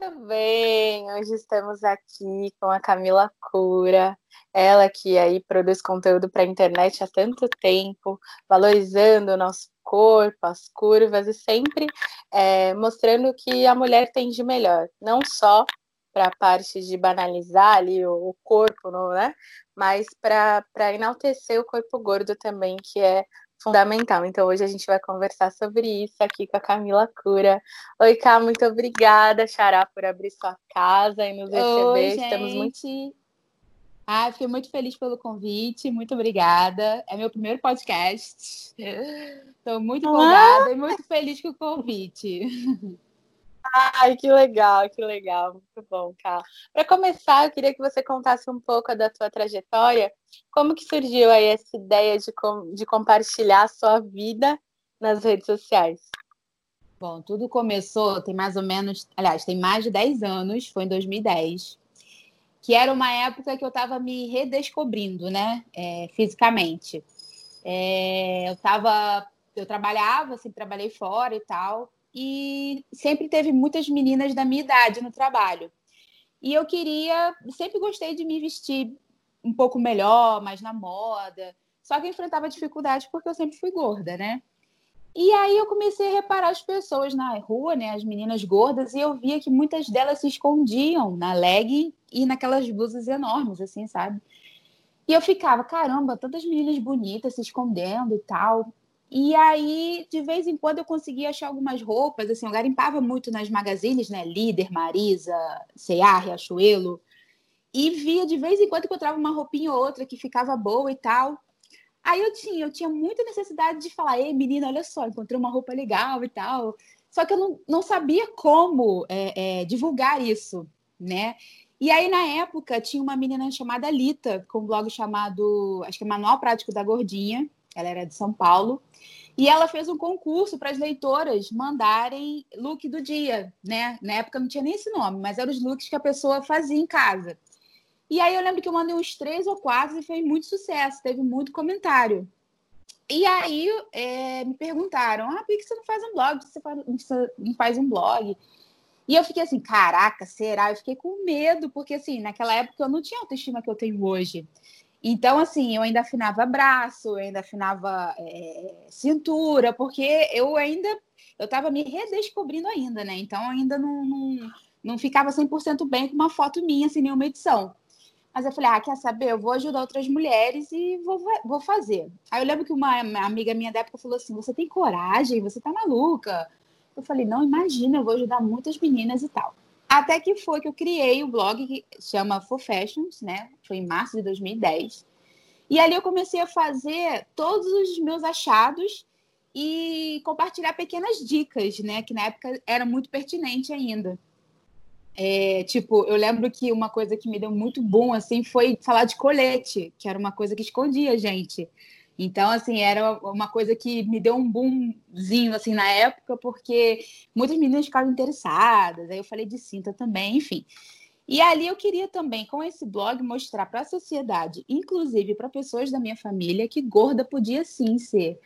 Muito bem, hoje estamos aqui com a Camila Cura, ela que aí produz conteúdo para a internet há tanto tempo, valorizando o nosso corpo, as curvas e sempre é, mostrando que a mulher tem de melhor, não só para a parte de banalizar ali o, o corpo, né? Mas para enaltecer o corpo gordo também, que é fundamental. Então, hoje a gente vai conversar sobre isso aqui com a Camila Cura. Oi, Cá, muito obrigada, Xará, por abrir sua casa e nos receber. Oi, Estamos muito. Ah, fiquei muito feliz pelo convite, muito obrigada. É meu primeiro podcast. Estou muito empolgada ah! e muito feliz com o convite. Ai, que legal, que legal, muito bom, Ká. Para começar, eu queria que você contasse um pouco da tua trajetória, como que surgiu aí essa ideia de, com, de compartilhar a sua vida nas redes sociais? Bom, tudo começou, tem mais ou menos, aliás, tem mais de 10 anos, foi em 2010, que era uma época que eu estava me redescobrindo, né, é, fisicamente. É, eu estava, eu trabalhava, assim, trabalhei fora e tal, e sempre teve muitas meninas da minha idade no trabalho. E eu queria, sempre gostei de me vestir um pouco melhor, mais na moda. Só que eu enfrentava dificuldades porque eu sempre fui gorda, né? E aí eu comecei a reparar as pessoas na rua, né, as meninas gordas, e eu via que muitas delas se escondiam na leg e naquelas blusas enormes, assim, sabe? E eu ficava, caramba, tantas meninas bonitas se escondendo e tal. E aí, de vez em quando, eu conseguia achar algumas roupas, assim, eu garimpava muito nas magazines, né? Líder, Marisa, C&A, Riachuelo. E via de vez em quando encontrava uma roupinha ou outra que ficava boa e tal. Aí eu tinha, eu tinha muita necessidade de falar, ei, menina, olha só, encontrei uma roupa legal e tal. Só que eu não, não sabia como é, é, divulgar isso, né? E aí, na época, tinha uma menina chamada Lita, com um blog chamado, acho que é Manual Prático da Gordinha. Ela era de São Paulo. E ela fez um concurso para as leitoras mandarem look do dia, né? Na época não tinha nem esse nome, mas eram os looks que a pessoa fazia em casa. E aí eu lembro que eu mandei uns três ou quatro e foi muito sucesso, teve muito comentário. E aí é, me perguntaram: ah, por que você não faz um blog? Você, faz, você não faz um blog? E eu fiquei assim, caraca, será? Eu fiquei com medo, porque assim, naquela época eu não tinha a autoestima que eu tenho hoje. Então, assim, eu ainda afinava braço, eu ainda afinava é, cintura, porque eu ainda, eu estava me redescobrindo ainda, né? Então, ainda não, não, não ficava 100% bem com uma foto minha, sem nenhuma edição. Mas eu falei, ah, quer saber? Eu vou ajudar outras mulheres e vou, vou fazer. Aí eu lembro que uma amiga minha da época falou assim, você tem coragem? Você tá maluca? Eu falei, não, imagina, eu vou ajudar muitas meninas e tal. Até que foi que eu criei o blog que chama For Fashions, né? Foi em março de 2010. E ali eu comecei a fazer todos os meus achados e compartilhar pequenas dicas, né? Que na época era muito pertinente ainda. É, tipo, eu lembro que uma coisa que me deu muito bom, assim, foi falar de colete, que era uma coisa que escondia gente. Então, assim, era uma coisa que me deu um boomzinho, assim, na época, porque muitas meninas ficavam interessadas. Aí eu falei de cinta também, enfim. E ali eu queria também, com esse blog, mostrar para a sociedade, inclusive para pessoas da minha família, que gorda podia sim ser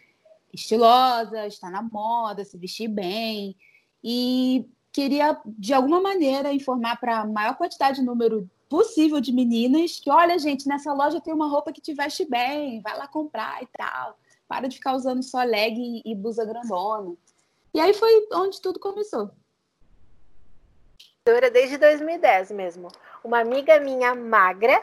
estilosa, estar na moda, se vestir bem. E queria, de alguma maneira, informar para a maior quantidade de número possível de meninas que, olha, gente, nessa loja tem uma roupa que te veste bem, vai lá comprar e tal. Para de ficar usando só leg e, blusa grandona. E aí foi onde tudo começou. Desde 2010 mesmo. Uma amiga minha magra,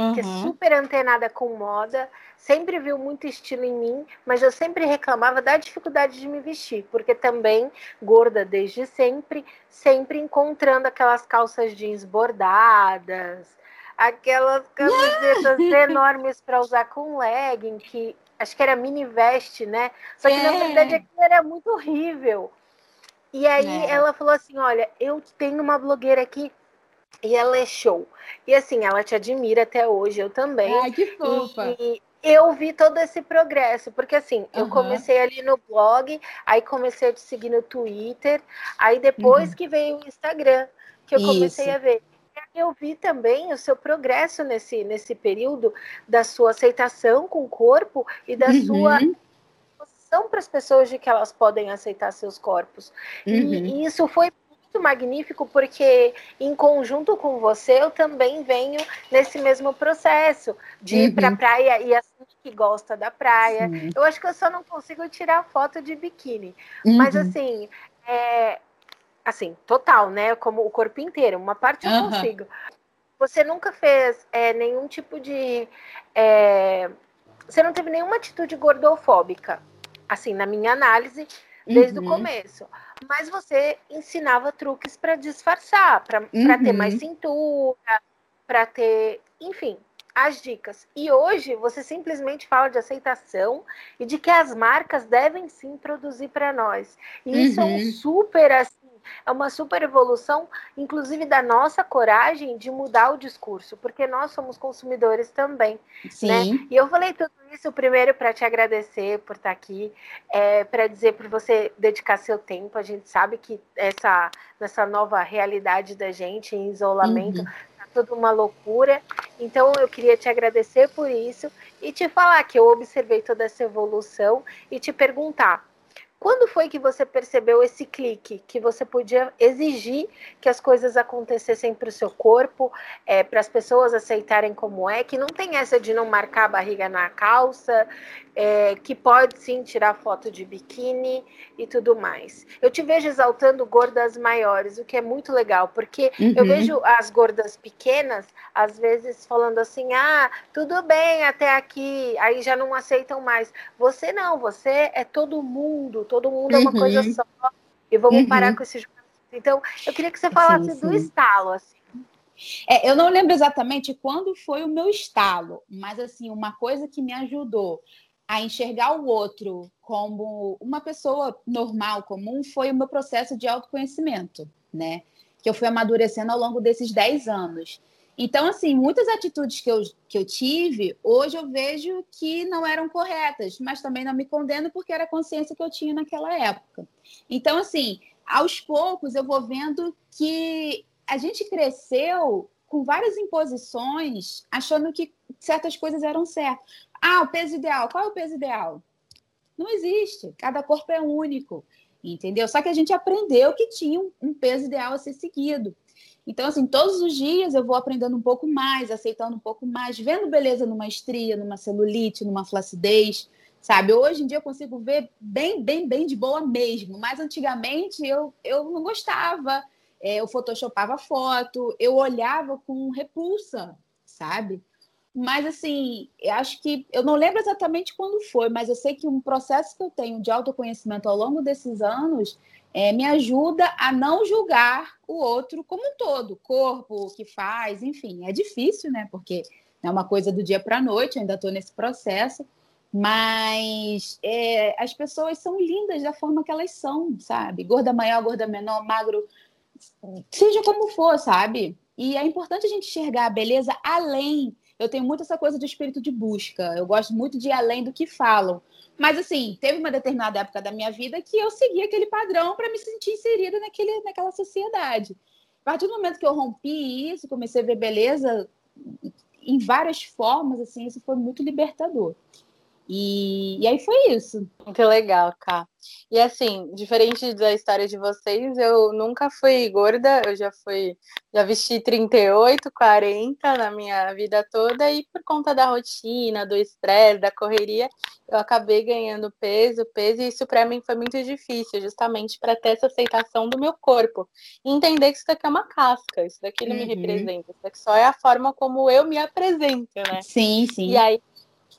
uhum. que é uhum. super antenada com moda, sempre viu muito estilo em mim, mas eu sempre reclamava da dificuldade de me vestir, porque também gorda desde sempre, sempre encontrando aquelas calças jeans bordadas, aquelas camisetas enormes para usar com legging, que acho que era mini veste, né? Só que é. na verdade aquilo era muito horrível. E aí é. ela falou assim: olha, eu tenho uma blogueira aqui e ela é show. E assim, ela te admira até hoje, eu também. Ai, que fofa. E, eu vi todo esse progresso, porque assim, eu comecei ali no blog, aí comecei a te seguir no Twitter, aí depois uhum. que veio o Instagram, que eu comecei Isso. a ver. Eu vi também o seu progresso nesse, nesse período da sua aceitação com o corpo e da uhum. sua posição para as pessoas de que elas podem aceitar seus corpos. Uhum. E, e, isso foi muito magnífico porque em conjunto com você eu também venho nesse mesmo processo de ir para a uhum. praia e assim que gosta da praia. Sim. Eu acho que eu só não consigo tirar foto de biquíni, uhum. mas assim, é, assim, total, né? Como o corpo inteiro, uma parte eu uhum. consigo. Você nunca fez é, nenhum tipo de. É, você não teve nenhuma atitude gordofóbica, assim, na minha análise, desde uhum. o começo. Mas você ensinava truques para disfarçar, para uhum. ter mais cintura, para ter. Enfim, as dicas. E hoje você simplesmente fala de aceitação e de que as marcas devem sim produzir para nós. E isso é um uhum. super assim, é uma super evolução, inclusive da nossa coragem de mudar o discurso, porque nós somos consumidores também. Né? Sim. Né? E eu falei tudo isso primeiro para te agradecer por estar aqui, é, para dizer para você dedicar seu tempo. A gente sabe que essa nessa nova realidade da gente em isolamento, uhum tudo uma loucura. Então eu queria te agradecer por isso e te falar que eu observei toda essa evolução e te perguntar quando foi que você percebeu esse clique, que você podia exigir que as coisas acontecessem para o seu corpo, é, para as pessoas aceitarem como é, que não tem essa de não marcar a barriga na calça, é, que pode sim tirar foto de biquíni e tudo mais. Eu te vejo exaltando gordas maiores, o que é muito legal, porque uhum. eu vejo as gordas pequenas, às vezes, falando assim: ah, tudo bem até aqui, aí já não aceitam mais. Você não, você é todo mundo, todo mundo uhum. é uma coisa uhum. só, e vamos uhum. parar com esse Então, eu queria que você falasse sim, sim. do estalo, assim. É, eu não lembro exatamente quando foi o meu estalo, mas assim, uma coisa que me ajudou a enxergar o outro como uma pessoa normal, comum, foi o meu processo de autoconhecimento, né? Que eu fui amadurecendo ao longo desses 10 anos. Então, assim, muitas atitudes que eu, que eu tive, hoje eu vejo que não eram corretas, mas também não me condeno porque era a consciência que eu tinha naquela época. Então, assim, aos poucos eu vou vendo que a gente cresceu com várias imposições, achando que certas coisas eram certas. Ah, o peso ideal. Qual é o peso ideal? Não existe. Cada corpo é único, entendeu? Só que a gente aprendeu que tinha um peso ideal a ser seguido. Então, assim, todos os dias eu vou aprendendo um pouco mais, aceitando um pouco mais, vendo beleza numa estria, numa celulite, numa flacidez, sabe? Hoje em dia eu consigo ver bem, bem, bem de boa mesmo. Mas antigamente eu, eu não gostava, é, eu photoshopava foto, eu olhava com repulsa, sabe? Mas, assim, eu acho que. Eu não lembro exatamente quando foi, mas eu sei que um processo que eu tenho de autoconhecimento ao longo desses anos é, me ajuda a não julgar o outro como um todo, corpo, o que faz, enfim. É difícil, né? Porque é uma coisa do dia para a noite, ainda estou nesse processo. Mas é, as pessoas são lindas da forma que elas são, sabe? Gorda maior, gorda menor, magro, seja como for, sabe? E é importante a gente enxergar a beleza além eu tenho muito essa coisa de espírito de busca. Eu gosto muito de ir além do que falam. Mas, assim, teve uma determinada época da minha vida que eu segui aquele padrão para me sentir inserida naquele, naquela sociedade. A partir do momento que eu rompi isso, comecei a ver beleza em várias formas, assim, isso foi muito libertador. E, e aí foi isso. Muito legal, Ká. E assim, diferente da história de vocês, eu nunca fui gorda, eu já fui, já vesti 38, 40 na minha vida toda, e por conta da rotina, do estresse, da correria, eu acabei ganhando peso, peso, e isso para mim foi muito difícil, justamente para ter essa aceitação do meu corpo. E entender que isso daqui é uma casca, isso daqui não uhum. me representa, isso daqui só é a forma como eu me apresento, né? Sim, sim. E aí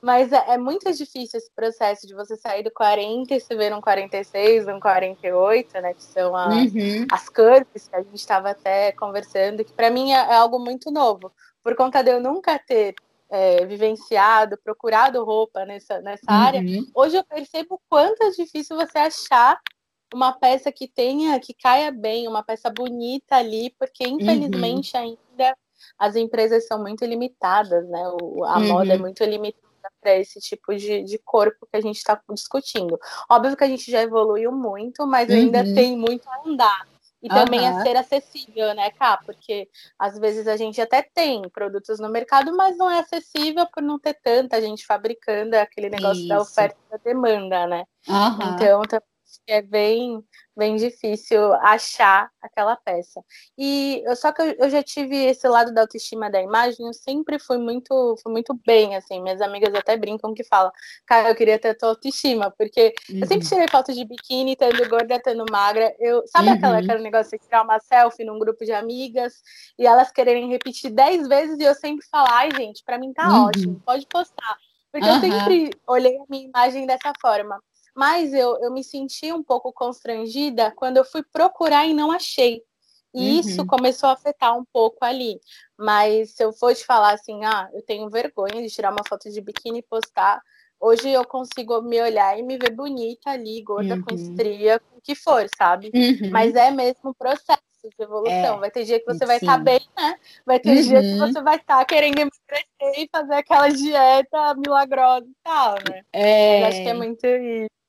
mas é, é, muito difícil esse processo de você sair do 40 e se ver um 46, um 48, né? Que são a, uhum. as curves que a gente estava até conversando, que para mim é, é, algo muito novo. Por conta de eu nunca ter é, vivenciado, procurado roupa nessa, nessa uhum. área, hoje eu percebo o quanto é difícil você achar uma peça que tenha, que caia bem, uma peça bonita ali, porque uhum. infelizmente uhum. ainda as empresas são muito limitadas, né? O, a moda é uhum. muito limitada para esse tipo de, de corpo que a gente está discutindo. Óbvio que a gente já evoluiu muito, mas uhum. ainda tem muito a andar. E também uhum. a ser acessível, né, Cá? Porque às vezes a gente até tem produtos no mercado, mas não é acessível por não ter tanta gente fabricando aquele negócio Isso. da oferta e da demanda, né? Uhum. Então, é bem, bem difícil achar aquela peça. E só que eu, eu, já tive esse lado da autoestima da imagem, eu sempre fui muito, fui muito bem, assim. Minhas amigas até brincam que falam, cara, eu queria ter a tua autoestima, porque uhum. eu sempre uhum. tirei foto de biquíni, estando gorda, estando magra. Eu, sabe uhum. aquela, aquele negócio de tirar uma selfie num grupo de amigas e elas quererem repetir dez vezes e eu sempre falar, ai, gente, para mim tá uhum. ótimo, pode postar. Porque eu sempre olhei a minha imagem dessa forma. Mas eu, eu me senti um pouco constrangida quando eu fui procurar e não achei. E uhum. isso começou a afetar um pouco ali. Mas se eu for te falar assim, ah, eu tenho vergonha de tirar uma foto de biquíni e postar, hoje eu consigo me olhar e me ver bonita ali, gorda, uhum. com estria, com o que for, sabe? Uhum. Mas é mesmo um processo de evolução. É. Vai ter dia que você vai estar tá bem, né? Vai ter uhum. dia que você vai estar tá querendo emagrecer e fazer aquela dieta milagrosa e tal, né? É. acho que é muito isso.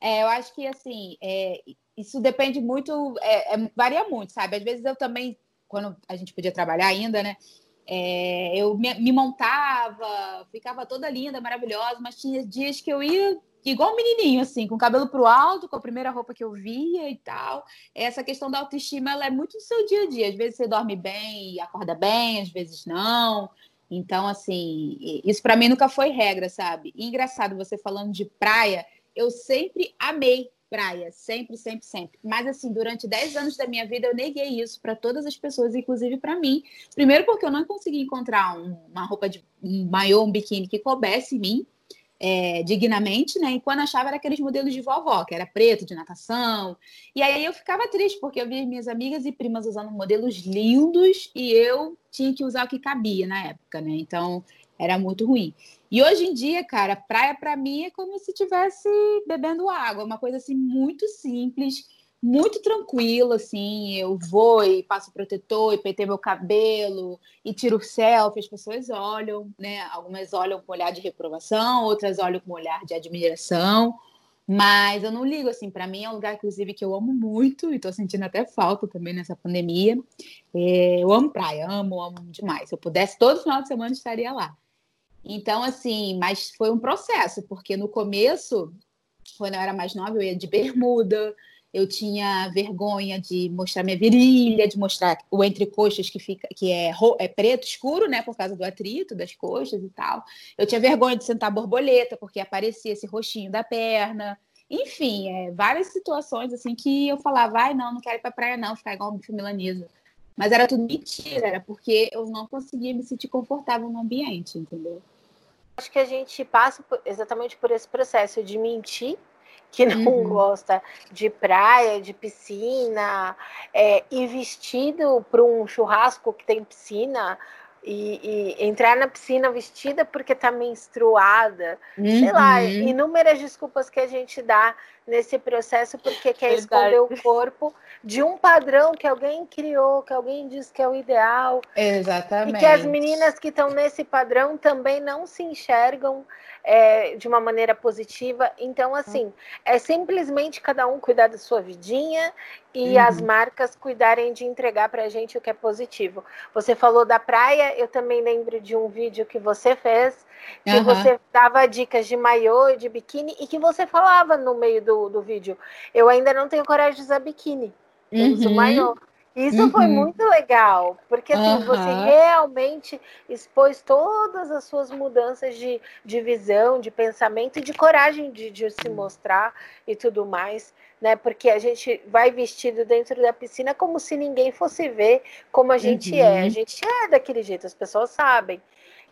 É, eu acho que assim, é, isso depende muito, é, é, varia muito, sabe? Às vezes eu também, quando a gente podia trabalhar ainda, né? É, eu me, me, montava, ficava toda linda, maravilhosa, mas tinha dias que eu ia igual um menininho, assim, com o cabelo pro alto, com a primeira roupa que eu via e tal. Essa questão da autoestima, ela é muito do seu dia a dia. Às vezes você dorme bem e acorda bem, às vezes não. Então, assim, isso para mim nunca foi regra, sabe? E engraçado, você falando de praia, eu sempre amei praia, sempre, sempre, sempre. Mas assim, durante 10 anos da minha vida eu neguei isso para todas as pessoas, inclusive para mim. Primeiro porque eu não consegui encontrar um, uma roupa de um maiô, um biquíni que coubesse em mim. É, dignamente, né? E quando achava era aqueles modelos de vovó, que era preto, de natação. E aí eu ficava triste, porque eu via minhas amigas e primas usando modelos lindos e eu tinha que usar o que cabia na época, né? Então era muito ruim. E hoje em dia, cara, praia para mim é como se estivesse bebendo água, uma coisa assim muito simples, muito tranquila, assim. Eu vou e passo protetor e pentei meu cabelo e tiro selfie, as pessoas olham, né? Algumas olham com olhar de reprovação, outras olham com olhar de admiração. Mas eu não ligo, assim, para mim é um lugar, inclusive, que eu amo muito e tô sentindo até falta também nessa pandemia. É, eu amo praia, amo, amo demais. Se eu pudesse, todo final de semana estaria lá. Então, assim, mas foi um processo, porque no começo, quando eu era mais nova, eu ia de bermuda, eu tinha vergonha de mostrar minha virilha, de mostrar o entre-coxas que fica, que é, é, preto escuro, né, por causa do atrito das coxas e tal. Eu tinha vergonha de sentar borboleta, porque aparecia esse roxinho da perna. Enfim, é, várias situações assim que eu falava, ai, não, não quero ir pra praia, não, ficar igual uma milanesa. Mas era tudo mentira, era porque eu não conseguia me sentir confortável no ambiente, entendeu? Acho que a gente passa por, exatamente por esse processo de mentir que não uhum. gosta de praia, de piscina, é, ir vestido para um churrasco que tem piscina, e, e, entrar na piscina vestida porque está menstruada, uhum. sei lá, uhum. inúmeras desculpas que a gente dá nesse processo porque quer Verdade. esconder o corpo de um padrão que alguém criou, que alguém diz que é o ideal. Exatamente. E que as meninas que estão nesse padrão também não se enxergam é, de uma maneira positiva. Então, assim, é simplesmente cada um cuidar da sua vidinha e uhum. as marcas cuidarem de entregar para a gente o que é positivo. Você falou da praia, eu também lembro de um vídeo que você fez, que uhum. você dava dicas de maiô e de biquíni e que você falava no meio do, do vídeo. Eu ainda não tenho coragem de usar biquíni, eu uhum. uso maiô. Isso uhum. foi muito legal, porque assim, uhum. você realmente expôs todas as suas mudanças de, de visão, de pensamento e de coragem de, de se mostrar e tudo mais, né? Porque a gente vai vestido dentro da piscina como se ninguém fosse ver como a gente uhum. é. A gente é daquele jeito, as pessoas sabem.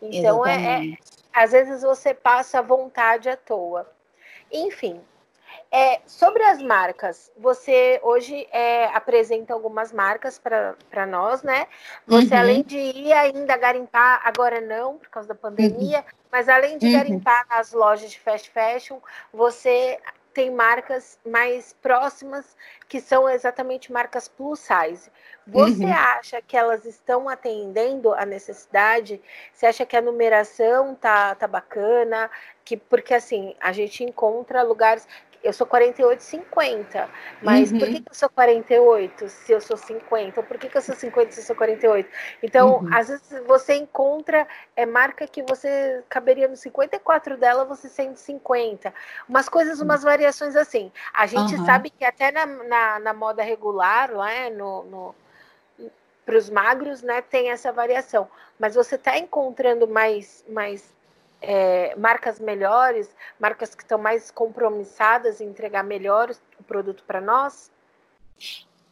Então, é, é, às vezes você passa vontade à toa. Enfim, é, sobre as marcas, você hoje é, apresenta algumas marcas para nós, né? Você, uhum. além de ir ainda garimpar, agora não, por causa da pandemia, uhum. mas além de uhum. garimpar nas lojas de fast fashion, você tem marcas mais próximas que são exatamente marcas plus size. Você uhum. acha que elas estão atendendo a necessidade? Você acha que a numeração tá, tá bacana? Que, porque assim, a gente encontra lugares eu sou 48, 50. Mas uhum. por que, que, eu sou 48 se eu sou 50? Ou por que, que eu sou 50 se eu sou 48? Então, uhum. às vezes você encontra é, marca que você caberia no 54 dela, você sendo 50. Umas coisas, umas variações assim. A gente uhum. sabe que até na, na, na moda regular, lá, é, no, no para os magros, né, tem essa variação. Mas você está encontrando mais, mais é, marcas melhores, marcas que estão mais compromissadas em entregar melhor o produto para nós?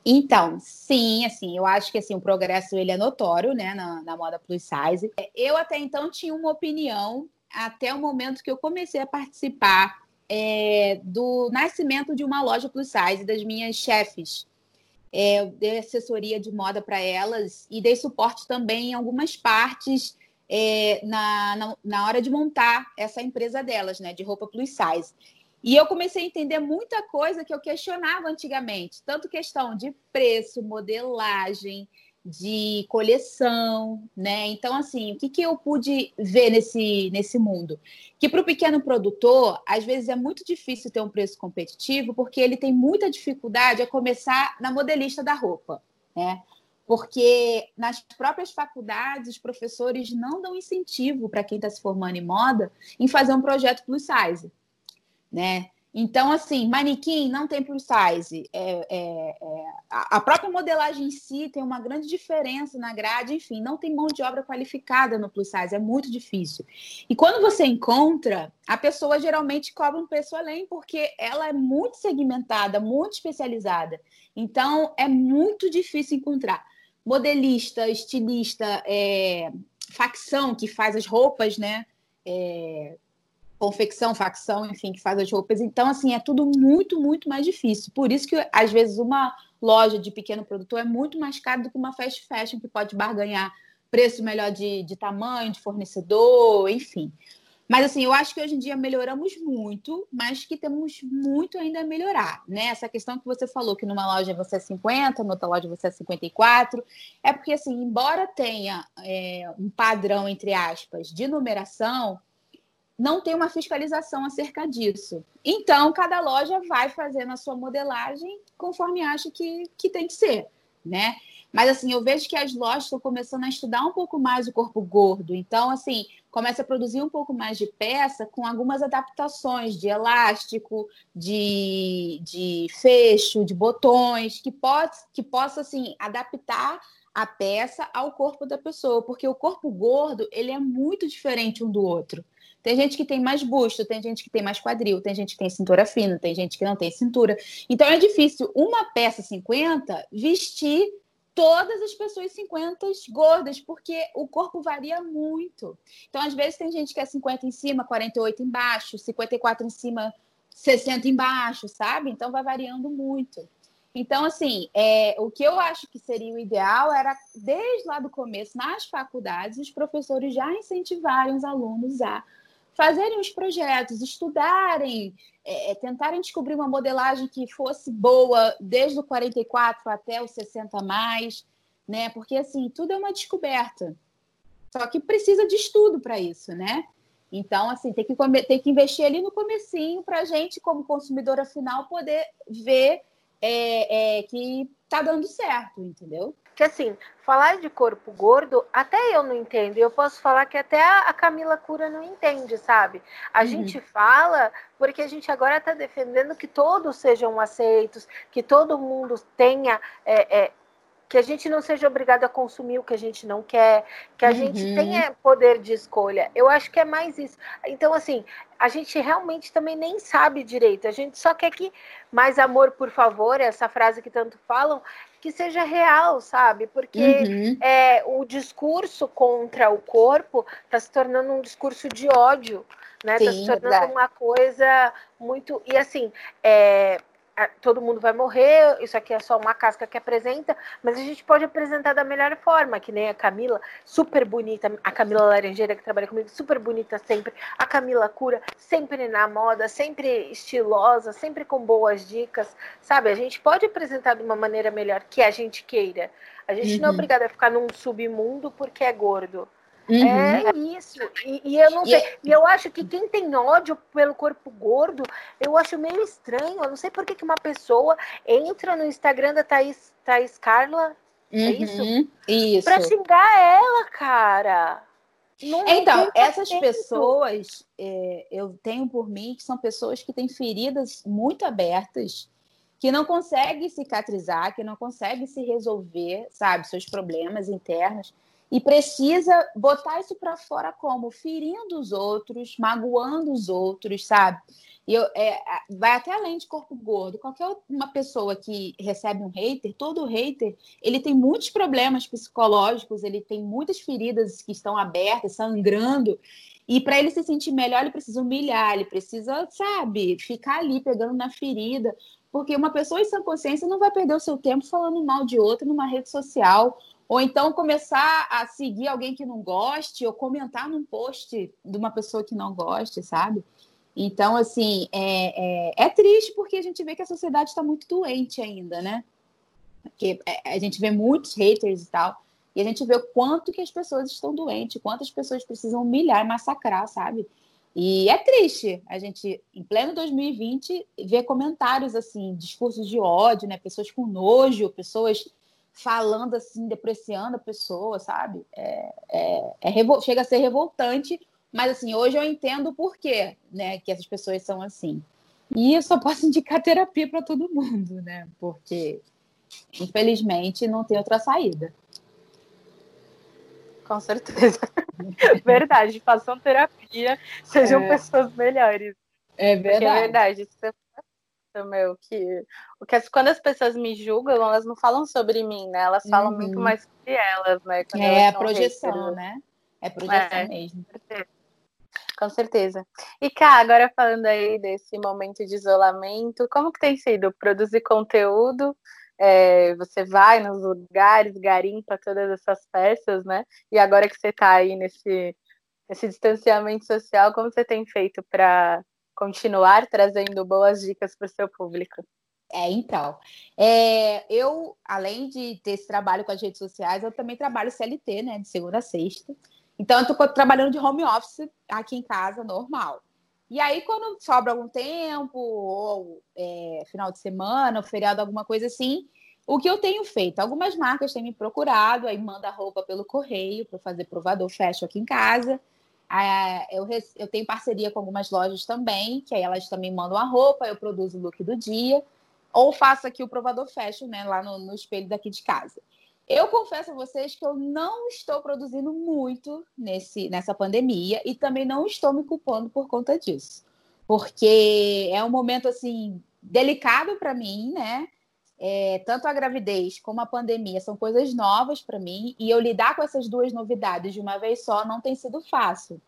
Então, sim, assim, eu acho que assim, o progresso ele é notório, né, na, na moda plus size. Eu até então tinha uma opinião até o momento que eu comecei a participar é, do nascimento de uma loja plus size das minhas chefes. É, eu dei assessoria de moda para elas e dei suporte também em algumas partes é, na, na, na, hora de montar essa empresa delas, né, de roupa plus size. E eu comecei a entender muita coisa que eu questionava antigamente, tanto questão de preço, modelagem, de coleção, né? Então, assim, o que, que eu pude ver nesse, nesse mundo? Que para o pequeno produtor, às vezes é muito difícil ter um preço competitivo, porque ele tem muita dificuldade a começar na modelista da roupa, né? Porque nas próprias faculdades os professores não dão incentivo para quem está se formando em moda em fazer um projeto plus size, né? Então, assim, manequim não tem plus size. É, é, é, a própria modelagem em si tem uma grande diferença na grade, enfim, não tem mão de obra qualificada no plus size, é muito difícil. E quando você encontra, a pessoa geralmente cobra um preço além, porque ela é muito segmentada, muito especializada. Então, é muito difícil encontrar modelista, estilista, é, facção que faz as roupas, né? É, confecção, facção, enfim, que faz as roupas. Então, assim, é tudo muito, muito mais difícil. Por isso que, às vezes, uma loja de pequeno produtor é muito mais cara do que uma fast fashion, que pode barganhar preço melhor de, de tamanho, de fornecedor, enfim. Mas assim, eu acho que hoje em dia melhoramos muito, mas que temos muito ainda a melhorar, né? Essa questão que você falou que numa loja você é 50, noutra loja você é 54, é porque assim, embora tenha é, um padrão, entre aspas, de numeração, não tem uma fiscalização acerca disso. Então, cada loja vai fazendo a sua modelagem conforme acha que, que tem que ser, né? Mas assim, eu vejo que as lojas estão começando a estudar um pouco mais o corpo gordo. Então, assim, começa a produzir um pouco mais de peça com algumas adaptações de elástico, de, de fecho, de botões, que, pode, que possa, assim, adaptar a peça ao corpo da pessoa, porque o corpo gordo, ele é muito diferente um do outro. Tem gente que tem mais busto, tem gente que tem mais quadril, tem gente que tem cintura fina, tem gente que não tem cintura. Então é difícil uma peça 50 vestir todas as pessoas 50 gordas, porque o corpo varia muito. Então, às vezes, tem gente que é 50 em cima, 48 embaixo, 54 em cima, 60 embaixo, sabe? Então, vai variando muito. Então, assim, é, o que eu acho que seria o ideal era, desde lá do começo, nas faculdades, os professores já incentivarem os alunos a fazerem os projetos, estudarem, é, é, tentarem descobrir uma modelagem que fosse boa desde o 44 até o 60 mais, né? Porque assim, tudo é uma descoberta. Só que precisa de estudo para isso, né? Então, assim, tem que, tem que investir ali no comecinho para a gente, como consumidora final, poder ver é, é, que tá dando certo, entendeu? Que assim, falar de corpo gordo, até eu não entendo. Eu posso falar que até a Camila Cura não entende, sabe? A uhum. gente fala porque a gente agora está defendendo que todos sejam aceitos, que todo mundo tenha é, é, que a gente não seja obrigado a consumir o que a gente não quer, que a uhum. gente tenha poder de escolha. Eu acho que é mais isso. Então, assim, a gente realmente também nem sabe direito. A gente só quer que mais amor, por favor, essa frase que tanto falam, que seja real, sabe? Porque uhum. é, o discurso contra o corpo está se tornando um discurso de ódio, né? Está se tornando verdade. uma coisa muito. E assim, é, todo mundo vai morrer, isso aqui é só uma casca que apresenta, mas a gente pode apresentar da melhor forma, que nem a Camila, super bonita, a Camila Laranjeira que trabalha comigo, super bonita sempre, a Camila Cura, sempre na moda, sempre estilosa, sempre com boas dicas, sabe? A gente pode apresentar de uma maneira melhor que a gente queira. A gente uhum. não é uhum. obrigada a ficar num submundo porque é gordo. Uhum. É isso. E, e, eu não sei. E... e eu acho que quem tem ódio pelo corpo gordo, eu acho meio estranho. Eu não sei por que, que uma pessoa entra no Instagram da Thaís, Thaís Carla. É uhum. É isso? Isso. Pra xingar ela, cara. Não, então, essas pessoas, é, eu tenho por mim que são pessoas que têm feridas muito abertas, que não conseguem cicatrizar, que não conseguem se resolver, sabe, seus problemas internos, e precisa botar isso para fora como? Ferindo os outros, magoando os outros, sabe? E eu, é, vai até além de corpo gordo. Qualquer uma pessoa que recebe um hater, todo hater, ele tem muitos problemas psicológicos, ele tem muitas feridas que estão abertas, sangrando. E para ele se sentir melhor, ele precisa humilhar, ele precisa, sabe, ficar ali pegando na ferida. Porque uma pessoa em sã consciência não vai perder o seu tempo falando mal de outra numa rede social. Ou então começar a seguir alguém que não goste, ou comentar num post de uma pessoa que não goste, sabe? Então, assim, é, é, é triste porque a gente vê que a sociedade está muito doente ainda, né? Porque é, a gente vê muitos haters e tal, e a gente vê o quanto que as pessoas estão doentes, quantas pessoas precisam humilhar massacrar, sabe? E é triste a gente, em pleno 2020, ver comentários assim, discursos de ódio, né? Pessoas com nojo, pessoas falando assim, depreciando a pessoa, sabe? É, é, é chega a ser revoltante mas assim, hoje eu entendo o porquê, né, que essas pessoas são assim. E eu só posso indicar terapia para todo mundo, né? Porque infelizmente não tem outra saída. Com certeza. verdade, façam terapia, sejam é... pessoas melhores. É verdade. Porque é verdade, isso é meu, que, que quando as pessoas me julgam, elas não falam sobre mim, né? Elas falam uhum. muito mais sobre elas, né? Quando é a projeção, né? É projeção é, mesmo. Com certeza. E cá, agora falando aí desse momento de isolamento, como que tem sido produzir conteúdo? É, você vai nos lugares, garimpa todas essas peças, né? E agora que você está aí nesse, nesse distanciamento social, como você tem feito para continuar trazendo boas dicas para o seu público? É, então, é, eu, além de ter esse trabalho com as redes sociais, eu também trabalho CLT, né, de segunda a sexta. Então, eu estou trabalhando de home office aqui em casa, normal. E aí, quando sobra algum tempo, ou é, final de semana, ou feriado, alguma coisa assim, o que eu tenho feito? Algumas marcas têm me procurado, aí manda roupa pelo correio para fazer provador fashion aqui em casa. Eu, eu tenho parceria com algumas lojas também, que aí elas também mandam a roupa, eu produzo o look do dia, ou faço aqui o provador fashion, né, lá no, no espelho daqui de casa. Eu confesso a vocês que eu não estou produzindo muito nesse, nessa pandemia e também não estou me culpando por conta disso. Porque é um momento assim delicado para mim, né? É, tanto a gravidez como a pandemia são coisas novas para mim e eu lidar com essas duas novidades de uma vez só não tem sido fácil.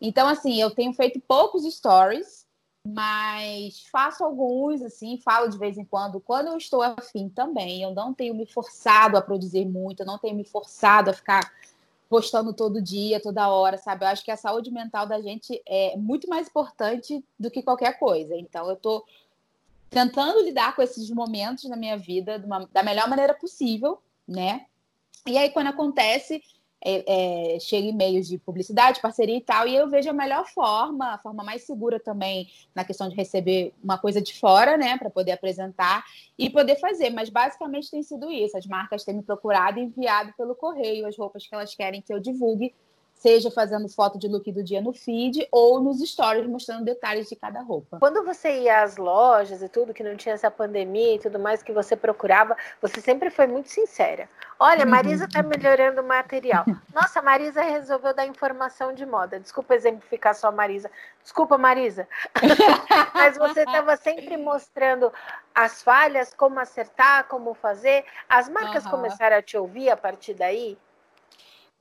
Então, assim, eu tenho feito poucos stories, mas faço alguns, assim, falo de vez em quando, quando eu estou afim também. Eu não tenho me forçado a produzir muito, eu não tenho me forçado a ficar postando todo dia, toda hora, sabe? Eu acho que a saúde mental da gente é muito mais importante do que qualquer coisa. Então, eu estou tentando lidar com esses momentos na minha vida uma, da melhor maneira possível, né? E aí, quando acontece, é, é, chega e-mails de publicidade, parceria e tal, e eu vejo a melhor forma, a forma mais segura também na questão de receber uma coisa de fora, né, para poder apresentar e poder fazer. Mas basicamente tem sido isso: as marcas têm me procurado e enviado pelo correio as roupas que elas querem que eu divulgue seja fazendo foto de look do dia no feed ou nos stories mostrando detalhes de cada roupa. Quando você ia às lojas e tudo, que não tinha essa pandemia e tudo mais que você procurava, você sempre foi muito sincera. Olha, uhum. Marisa tá melhorando o material. Nossa, Marisa resolveu dar informação de moda. Desculpa exemplificar só Marisa. Desculpa, Marisa. Mas você estava sempre mostrando as falhas, como acertar, como fazer. As marcas uhum. começaram a te ouvir a partir daí?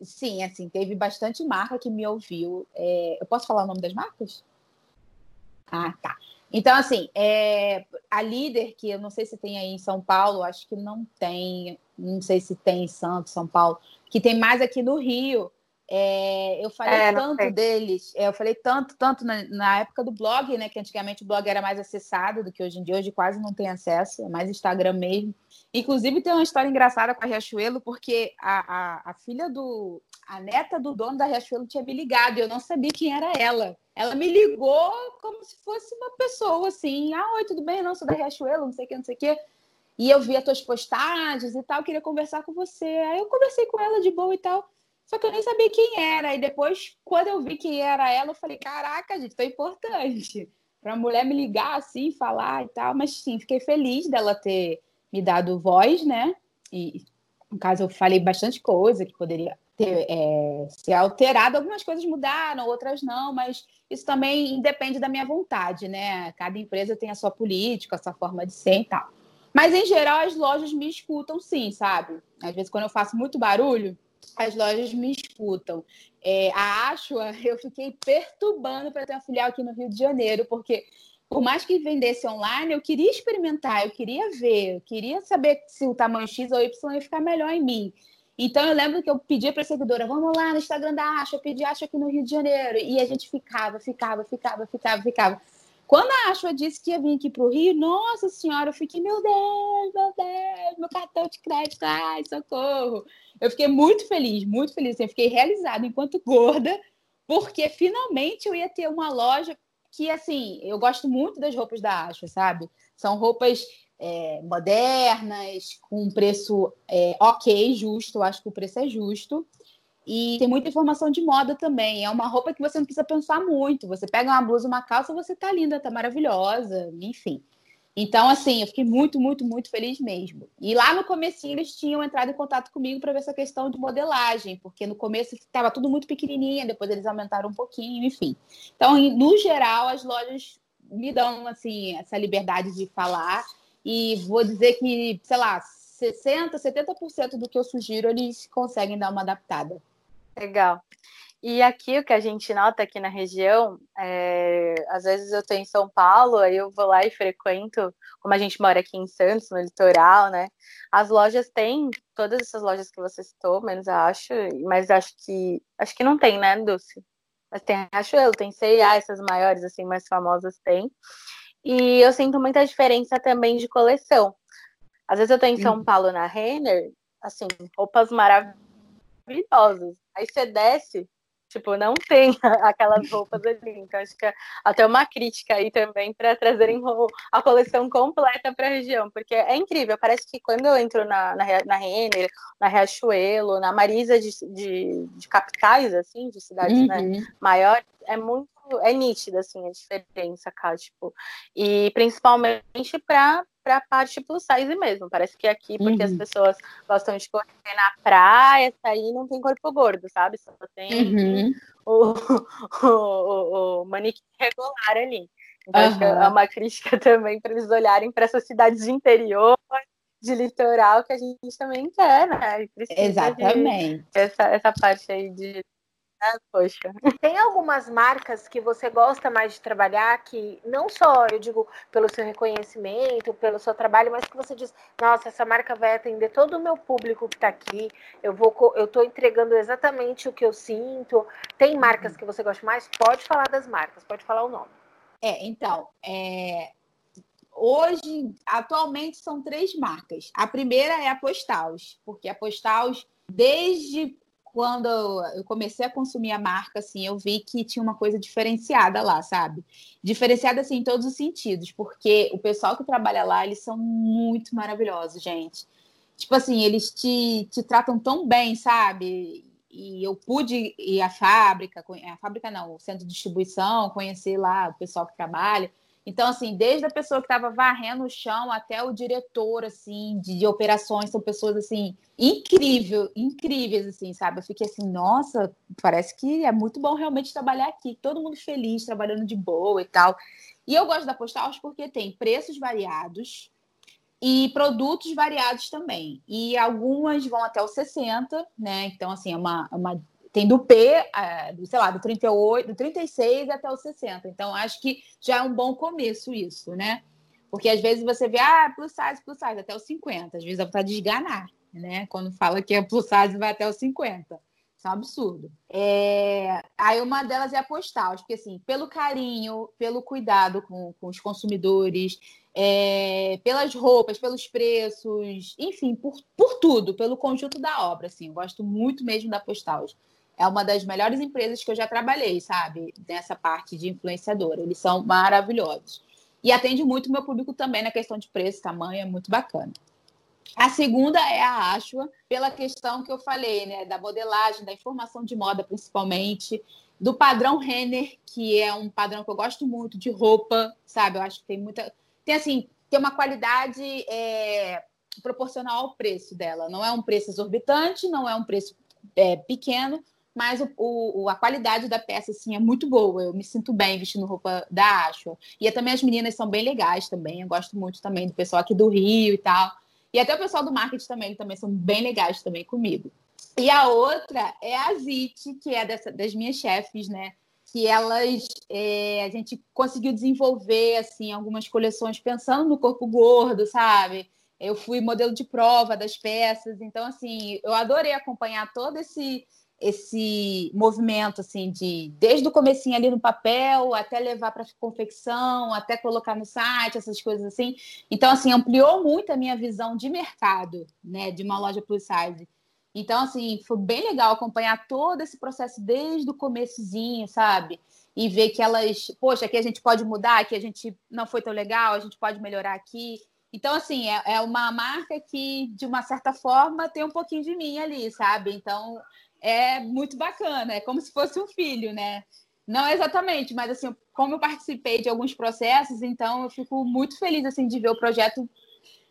Sim, assim, teve bastante marca que me ouviu. É, eu posso falar o nome das marcas? Ah, tá. Então, assim, é, a líder, que eu não sei se tem aí em São Paulo, acho que não tem, não sei se tem em Santos, São Paulo, que tem mais aqui no Rio, É, eu falei é, tanto deles, é, eu falei tanto, tanto na, na, época do blog, né? Que antigamente o blog era mais acessado do que hoje em dia, hoje quase não tem acesso, é mais Instagram mesmo. Inclusive tem uma história engraçada com a Riachuelo, porque a, a, a filha do. A neta do dono da Riachuelo tinha me ligado e eu não sabia quem era ela. Ela me ligou como se fosse uma pessoa assim. Ah, oi, tudo bem? Não, sou da Riachuelo, não sei o que, não sei o que. E eu vi as tuas postagens e tal, queria conversar com você. Aí eu conversei com ela de boa e tal. Só que eu nem sabia quem era. E depois, quando eu vi quem era ela, eu falei: caraca, gente, foi importante. Para a mulher me ligar assim, falar e tal. Mas sim, fiquei feliz dela ter me dado voz, né? E no caso, eu falei bastante coisa que poderia ter é, se alterado. Algumas coisas mudaram, outras não, mas isso também depende da minha vontade, né? Cada empresa tem a sua política, a sua forma de ser e tal. Mas, em geral, as lojas me escutam sim, sabe? Às vezes, quando eu faço muito barulho, as lojas me escutam. É, a Ashua, eu fiquei perturbando para ter uma filial aqui no Rio de Janeiro, porque por mais que vendesse online, eu queria experimentar, eu queria ver, eu queria saber se o tamanho X ou Y ia ficar melhor em mim. Então eu lembro que eu pedia para a seguidora, vamos lá no Instagram da Ashua, eu pedi Ashua aqui no Rio de Janeiro. E a gente ficava, ficava, ficava, ficava, ficava. Quando a Ashua disse que ia vir aqui para o Rio, nossa senhora, eu fiquei, meu Deus, meu Deus, meu cartão de crédito, ai, socorro. Eu fiquei muito feliz, muito feliz. Eu fiquei realizada enquanto gorda, porque finalmente eu ia ter uma loja que, assim, eu gosto muito das roupas da Ashua, sabe? São roupas é, modernas, com um preço é, ok, justo. Eu acho que o preço é justo. E tem muita informação de moda também. É uma roupa que você não precisa pensar muito. Você pega uma blusa, uma calça, você tá linda, tá maravilhosa, enfim. Então, assim, eu fiquei muito, muito, muito feliz mesmo. E lá no começo eles tinham entrado em contato comigo para ver essa questão de modelagem, porque no começo estava tudo muito pequenininha, depois eles aumentaram um pouquinho, enfim. Então, no geral, as lojas me dão, assim, essa liberdade de falar e vou dizer que, sei lá, 60, 70% do que eu sugiro, eles conseguem dar uma adaptada. Legal. E aqui o que a gente nota aqui na região, é, às vezes eu estou em São Paulo, aí eu vou lá e frequento, como a gente mora aqui em Santos, no litoral, né? As lojas têm, todas essas lojas que você citou, menos acho, mas acho que acho que não tem, né, Dulce? Mas tem Riachuelo, tem C&A, essas maiores, assim, mais famosas tem. E eu sinto muita diferença também de coleção. Às vezes eu estou em São Paulo na Renner, assim, roupas maravilhosas. Aí você desce, tipo, não tem aquelas roupas ali. Então, acho que é até uma crítica aí também para trazerem a coleção completa para a região, porque é incrível. Parece que quando eu entro na, na, na Renner, na Riachuelo, na Marisa de, de, de capitais, assim, de cidades né, uhum. né, maiores, é muito é nítida assim a diferença, cá, tipo, e principalmente para para a parte plus size mesmo. Parece que aqui, porque uhum. as pessoas gostam de correr na praia, sair não tem corpo gordo, sabe? Só tem uhum. o, o, o, o, manequim regular ali. Então, uhum. acho que é uma crítica também para eles olharem para essas cidades de interior, de litoral, que a gente também quer, né? Exatamente. essa, essa parte aí de ah, poxa. Tem algumas marcas que você gosta mais de trabalhar que não só, eu digo, pelo seu reconhecimento, pelo seu trabalho, mas que você diz, nossa, essa marca vai atender todo o meu público que está aqui, eu vou eu estou entregando exatamente o que eu sinto. Tem marcas uhum. que você gosta mais? Pode falar das marcas, pode falar o nome. É, então, é, hoje, atualmente, são três marcas. A primeira é a Postaus, porque a Postaus, desde quando eu comecei a consumir a marca, assim, eu vi que tinha uma coisa diferenciada lá, sabe? Diferenciada, assim, em todos os sentidos, porque o pessoal que trabalha lá, eles são muito maravilhosos, gente. Tipo assim, eles te, te tratam tão bem, sabe? E eu pude ir à fábrica, a fábrica não, o centro de distribuição, conhecer lá o pessoal que trabalha. Então, assim, desde a pessoa que estava varrendo o chão até o diretor, assim, de, de, operações, são pessoas, assim, incrível, incríveis, assim, sabe? Eu fiquei assim, nossa, parece que é muito bom realmente trabalhar aqui. Todo mundo feliz, trabalhando de boa e tal. E eu gosto da Postals porque tem preços variados e produtos variados também. E algumas vão até os 60, né? Então, assim, é uma, uma tem do P, é, do, sei lá, do 38, do 36 até o 60. Então, acho que já é um bom começo isso, né? Porque às vezes você vê, ah, plus size, plus size, até os 50. Às vezes dá vontade de esganar, né? Quando fala que é plus size, vai até os 50. Isso é um absurdo. É... Aí uma delas é a postal, porque assim, pelo carinho, pelo cuidado com, com os consumidores, é... pelas roupas, pelos preços, enfim, por, por tudo, pelo conjunto da obra, assim, gosto muito mesmo da postal. É uma das melhores empresas que eu já trabalhei, sabe? Nessa parte de influenciadora. Eles são maravilhosos. E atende muito o meu público também na questão de preço, tamanho, é muito bacana. A segunda é a Ashua, pela questão que eu falei, né, da modelagem, da informação de moda, principalmente, do padrão Renner, que é um padrão que eu gosto muito de roupa, sabe? Eu acho que tem muita, tem assim, tem uma qualidade é, proporcional ao preço dela. Não é um preço exorbitante, não é um preço é, pequeno, mas o, o, a qualidade da peça assim é muito boa. Eu me sinto bem vestindo roupa da Ashua. E também as meninas são bem legais também. Eu gosto muito também do pessoal aqui do Rio e tal. E até o pessoal do marketing também, também são bem legais também comigo. E a outra é a Zit, que é dessa, das minhas chefes, né? Que elas é, a gente conseguiu desenvolver assim algumas coleções pensando no corpo gordo, sabe? Eu fui modelo de prova das peças, então assim, eu adorei acompanhar todo esse esse movimento assim de desde o comecinho ali no papel até levar para confecção, até colocar no site, essas coisas assim. Então assim, ampliou muito a minha visão de mercado, né, de uma loja plus size. Então assim, foi bem legal acompanhar todo esse processo desde o começozinho, sabe? E ver que elas, poxa, aqui a gente pode mudar, aqui a gente não foi tão legal, a gente pode melhorar aqui. Então, assim, é, é uma marca que, de uma certa forma, tem um pouquinho de mim ali, sabe? Então, é muito bacana, é como se fosse um filho, né? Não exatamente, mas assim, como eu participei de alguns processos, então eu fico muito feliz assim de ver o projeto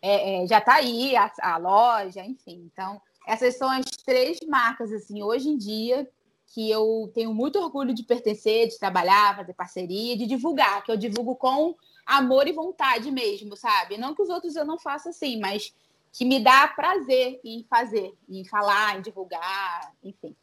é, é, já tá aí, a, a, loja, enfim. Então, essas são as três marcas assim hoje em dia que eu tenho muito orgulho de pertencer, de trabalhar, fazer parceria, de divulgar, que eu divulgo com amor e vontade mesmo, sabe? Não que os outros eu não faça assim, mas que me dá prazer em fazer, em falar, em divulgar, enfim.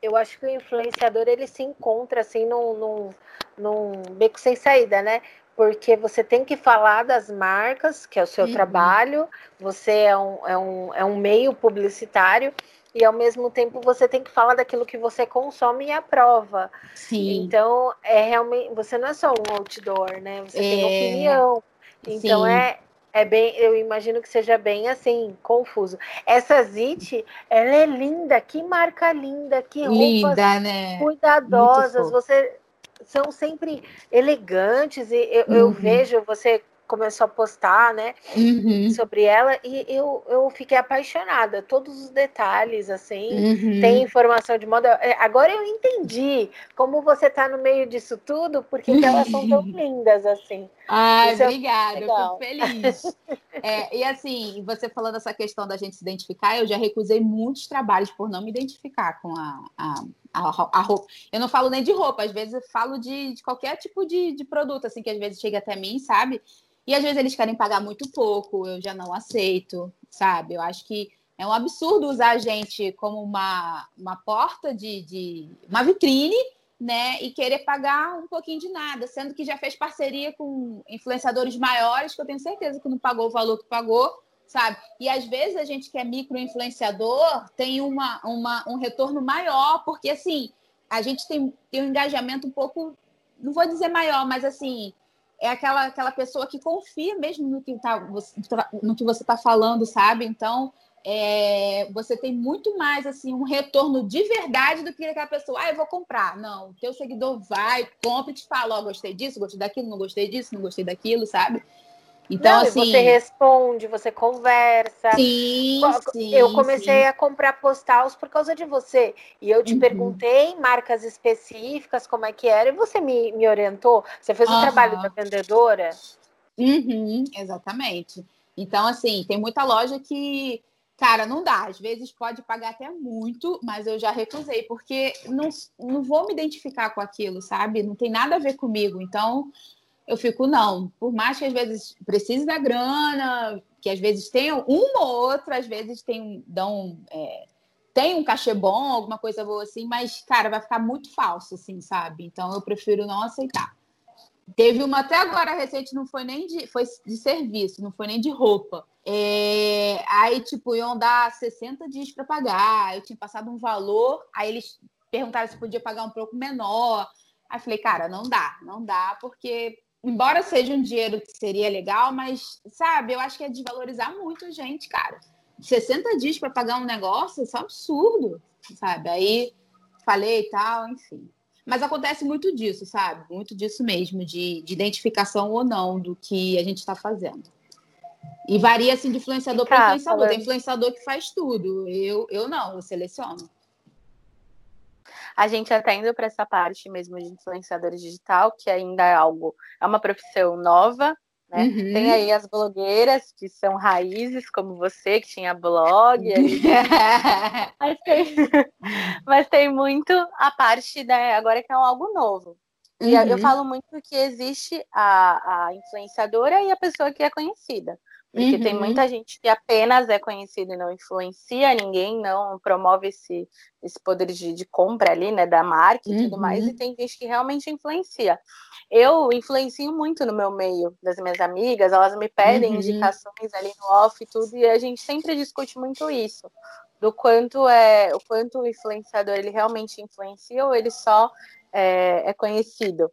Eu acho que o influenciador ele se encontra assim num, num, num beco sem saída, né? Porque você tem que falar das marcas, que é o seu uhum. trabalho, você é um, é, um, é um meio publicitário, e ao mesmo tempo você tem que falar daquilo que você consome e aprova. Sim. Então, é realmente. Você não é só um outdoor, né? Você é... tem opinião. Então Sim. é, é bem, eu imagino que seja bem assim, confuso. Essa Zit, ela é linda, que marca linda, que roupas linda, né? cuidadosas. Você são sempre elegantes e eu, uhum. eu vejo você começou a postar, né, uhum. sobre ela e eu, eu fiquei apaixonada. Todos os detalhes, assim, uhum. tem informação de moda. É, agora eu entendi como você tá no meio disso tudo, porque elas são tão lindas, assim. Isso é obrigada, é eu fico feliz. é, e assim, você falando essa questão da gente se identificar, eu já recusei muitos trabalhos por não me identificar com a, a a, roupa. Eu não falo nem de roupa, às vezes eu falo de, de qualquer tipo de, de, produto, assim, que às vezes chega até mim, sabe? E às vezes eles querem pagar muito pouco, eu já não aceito, sabe? Eu acho que é um absurdo usar a gente como uma, uma porta de, de uma vitrine, né? E querer pagar um pouquinho de nada, sendo que já fez parceria com influenciadores maiores, que eu tenho certeza que não pagou o valor que pagou, sabe? E às vezes a gente que é micro-influenciador tem uma, uma, um retorno maior, porque assim, a gente tem, tem um engajamento um pouco, não vou dizer maior, mas assim, é aquela, aquela pessoa que confia mesmo no que, tá, no que você está falando, sabe? Então, é, você tem muito mais assim um retorno de verdade do que aquela pessoa, ah, eu vou comprar. Não, o teu seguidor vai, compra e te fala, ó, oh, gostei disso, gostei daquilo, não gostei disso, não gostei daquilo, sabe? Então, Não, assim. Você responde, você conversa. Sim, sim Eu comecei sim. a comprar postals por causa de você. E eu te uhum. perguntei marcas específicas, como é que era, e você me, me orientou. Você fez uhum. o trabalho da vendedora? Uhum, exatamente. Então, assim, tem muita loja que, cara, não dá. Às vezes pode pagar até muito, mas eu já recusei, porque não, não vou me identificar com aquilo, sabe? Não tem nada a ver comigo. Então, eu fico, não. Por mais que às vezes precise da grana, que às vezes tenham uma ou outra, às vezes tem, dão. É, tem um cachê bom, alguma coisa boa assim, mas, cara, vai ficar muito falso, assim, sabe? Então eu prefiro não aceitar. Teve uma até agora recente, não foi nem de, foi de serviço, não foi nem de roupa. É, aí, tipo, iam dar 60 dias para pagar. Eu tinha passado um valor, aí eles perguntaram se podia pagar um pouco menor. Aí falei, cara, não dá, não dá, porque embora seja um dinheiro que seria legal, mas, sabe, eu acho que é desvalorizar muito a gente, cara. 60 dias para pagar um negócio, isso é um absurdo, sabe? Aí falei e tal, enfim. Mas acontece muito disso, sabe? Muito disso mesmo, de, de identificação ou não do que a gente está fazendo. E varia assim de influenciador para influenciador. Tem influenciador que faz tudo. Eu, eu não, eu seleciono. A gente até indo para essa parte mesmo de influenciador digital, que ainda é algo, é uma profissão nova, né? Uhum. Tem aí as blogueiras que são raízes, como você, que tinha blog. mas, tem, mas tem muito a parte, né, agora que é algo novo. E uhum. eu falo muito que existe a, a influenciadora e a pessoa que é conhecida. Porque uhum. tem muita gente que apenas é conhecida e não influencia ninguém, não promove esse, esse poder de, de compra ali, né, da marca e uhum. tudo mais, e uhum. tem gente que realmente influencia. Eu influencio muito no meu meio, das minhas amigas, elas me pedem uhum. indicações ali no off e tudo, e a gente sempre discute muito isso, do quanto é, o quanto o influenciador ele realmente influencia ou ele só é, é conhecido.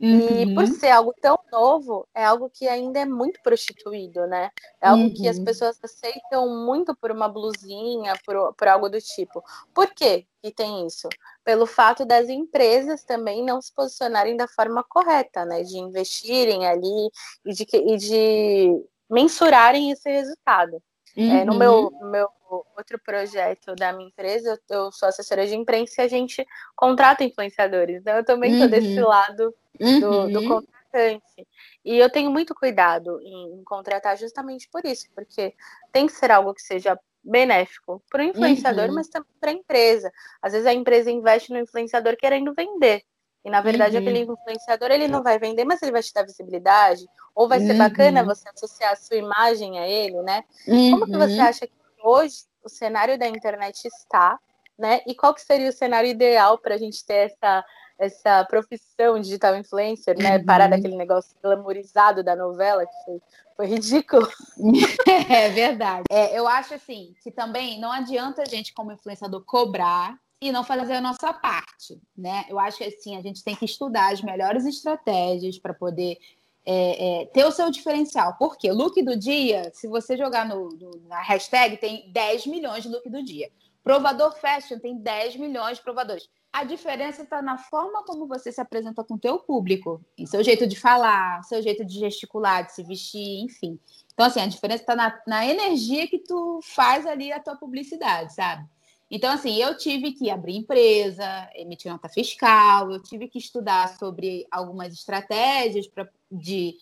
Uhum. E por ser algo tão novo, é algo que ainda é muito prostituído, né? É algo uhum. que as uhum. pessoas aceitam muito por uma blusinha, por, por algo do tipo. Por quê que tem isso? Pelo fato das empresas também não se posicionarem da forma correta, né? De investirem ali e de, e de mensurarem esse resultado. Uhum. É, no meu, uhum. meu outro projeto da minha empresa, eu, eu, sou assessora de imprensa e a gente contrata influenciadores. Então, eu também estou uhum. desse lado do, do, uhum. contratante. E eu tenho muito cuidado em, em, contratar justamente por isso, porque tem que ser algo que seja benéfico para o influenciador, uhum. mas também para a empresa. Às vezes a empresa investe no influenciador querendo vender. E na verdade uhum. aquele influenciador ele não vai vender, mas ele vai te dar visibilidade. Ou vai ser bacana uhum. você associar a sua imagem a ele, né? Como que você uhum. acha que hoje o cenário da internet está, né? E qual que seria o cenário ideal para a gente ter essa, essa profissão digital influencer, né? Uhum. Parar daquele negócio glamourizado da novela, que foi, foi ridículo. É verdade. É, eu acho assim que também não adianta a gente, como influenciador, cobrar e não fazer a nossa parte, né? Eu acho que assim a gente tem que estudar as melhores estratégias para poder é, é, ter o seu diferencial. Porque look do dia, se você jogar no, no, na hashtag, tem 10 milhões de look do dia. Provador fashion tem 10 milhões de provadores. A diferença está na forma como você se apresenta com o teu público, em seu jeito de falar, seu jeito de gesticular, de se vestir, enfim. Então, assim, a diferença está na, na energia que tu faz ali a tua publicidade, sabe? Então, assim, eu tive que abrir empresa, emitir nota fiscal, eu tive que estudar sobre algumas estratégias pra, de,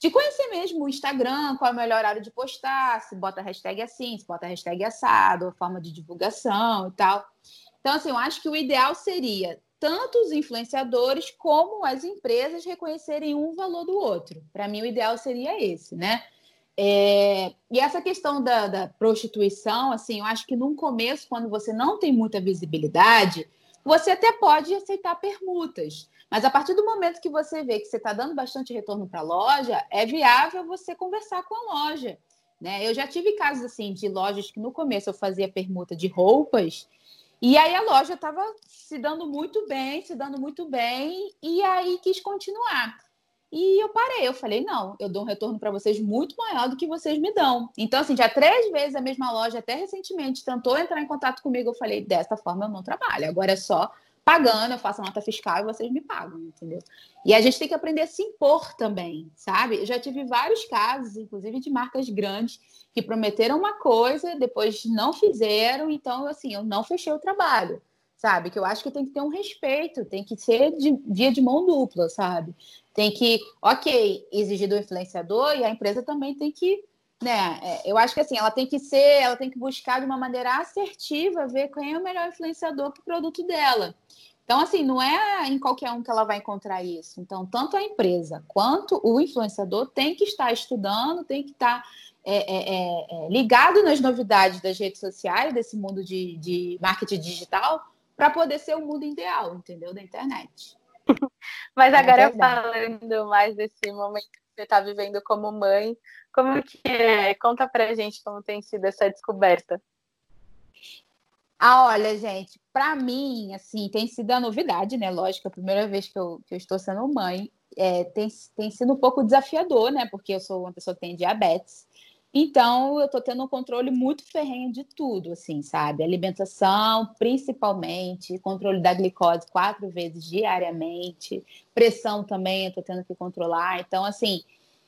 de conhecer mesmo o Instagram, qual é o melhor horário de postar, se bota hashtag assim, se bota hashtag assado, a forma de divulgação e tal. Então, assim, eu acho que o ideal seria tanto os influenciadores como as empresas reconhecerem um valor do outro. Para mim, o ideal seria esse, né? É, e essa questão da, da, prostituição, assim, eu acho que num começo, quando você não tem muita visibilidade, você até pode aceitar permutas. Mas a partir do momento que você vê que você está dando bastante retorno para a loja, é viável você conversar com a loja. Né? Eu já tive casos assim de lojas que no começo eu fazia permuta de roupas e aí a loja estava se dando muito bem, se dando muito bem, e aí quis continuar. E eu parei, eu falei, não, eu dou um retorno para vocês muito maior do que vocês me dão. Então, assim, já três vezes a mesma loja, até recentemente, tentou entrar em contato comigo. Eu falei, dessa forma eu não trabalho. Agora é só pagando, eu faço a nota fiscal e vocês me pagam, entendeu? E a gente tem que aprender a se impor também, sabe? Eu já tive vários casos, inclusive de marcas grandes, que prometeram uma coisa, depois não fizeram, então, assim, eu não fechei o trabalho sabe? Que eu acho que tem que ter um respeito, tem que ser de via de mão dupla, sabe? Tem que, ok, exigir do influenciador e a empresa também tem que, né? É, eu acho que assim, ela tem que ser, ela tem que buscar de uma maneira assertiva ver quem é o melhor influenciador para o produto dela. Então, assim, não é em qualquer um que ela vai encontrar isso. Então, tanto a empresa quanto o influenciador tem que estar estudando, tem que estar é, é, é, é ligado nas novidades das redes sociais, desse mundo de, de marketing digital, para poder ser o mundo ideal, entendeu? Da internet. Mas é agora falando mais desse momento que você está vivendo como mãe, como que é? Conta pra gente como tem sido essa descoberta. Ah, olha, gente, para mim, assim, tem sido a novidade, né? Lógico, a primeira vez que eu, que eu estou sendo mãe, é, tem, tem sido um pouco desafiador, né? Porque eu sou uma pessoa que tem diabetes. Então, eu estou tendo um controle muito ferrenho de tudo, assim, sabe? Alimentação, principalmente, controle da glicose quatro vezes diariamente, pressão também eu estou tendo que controlar. Então, assim,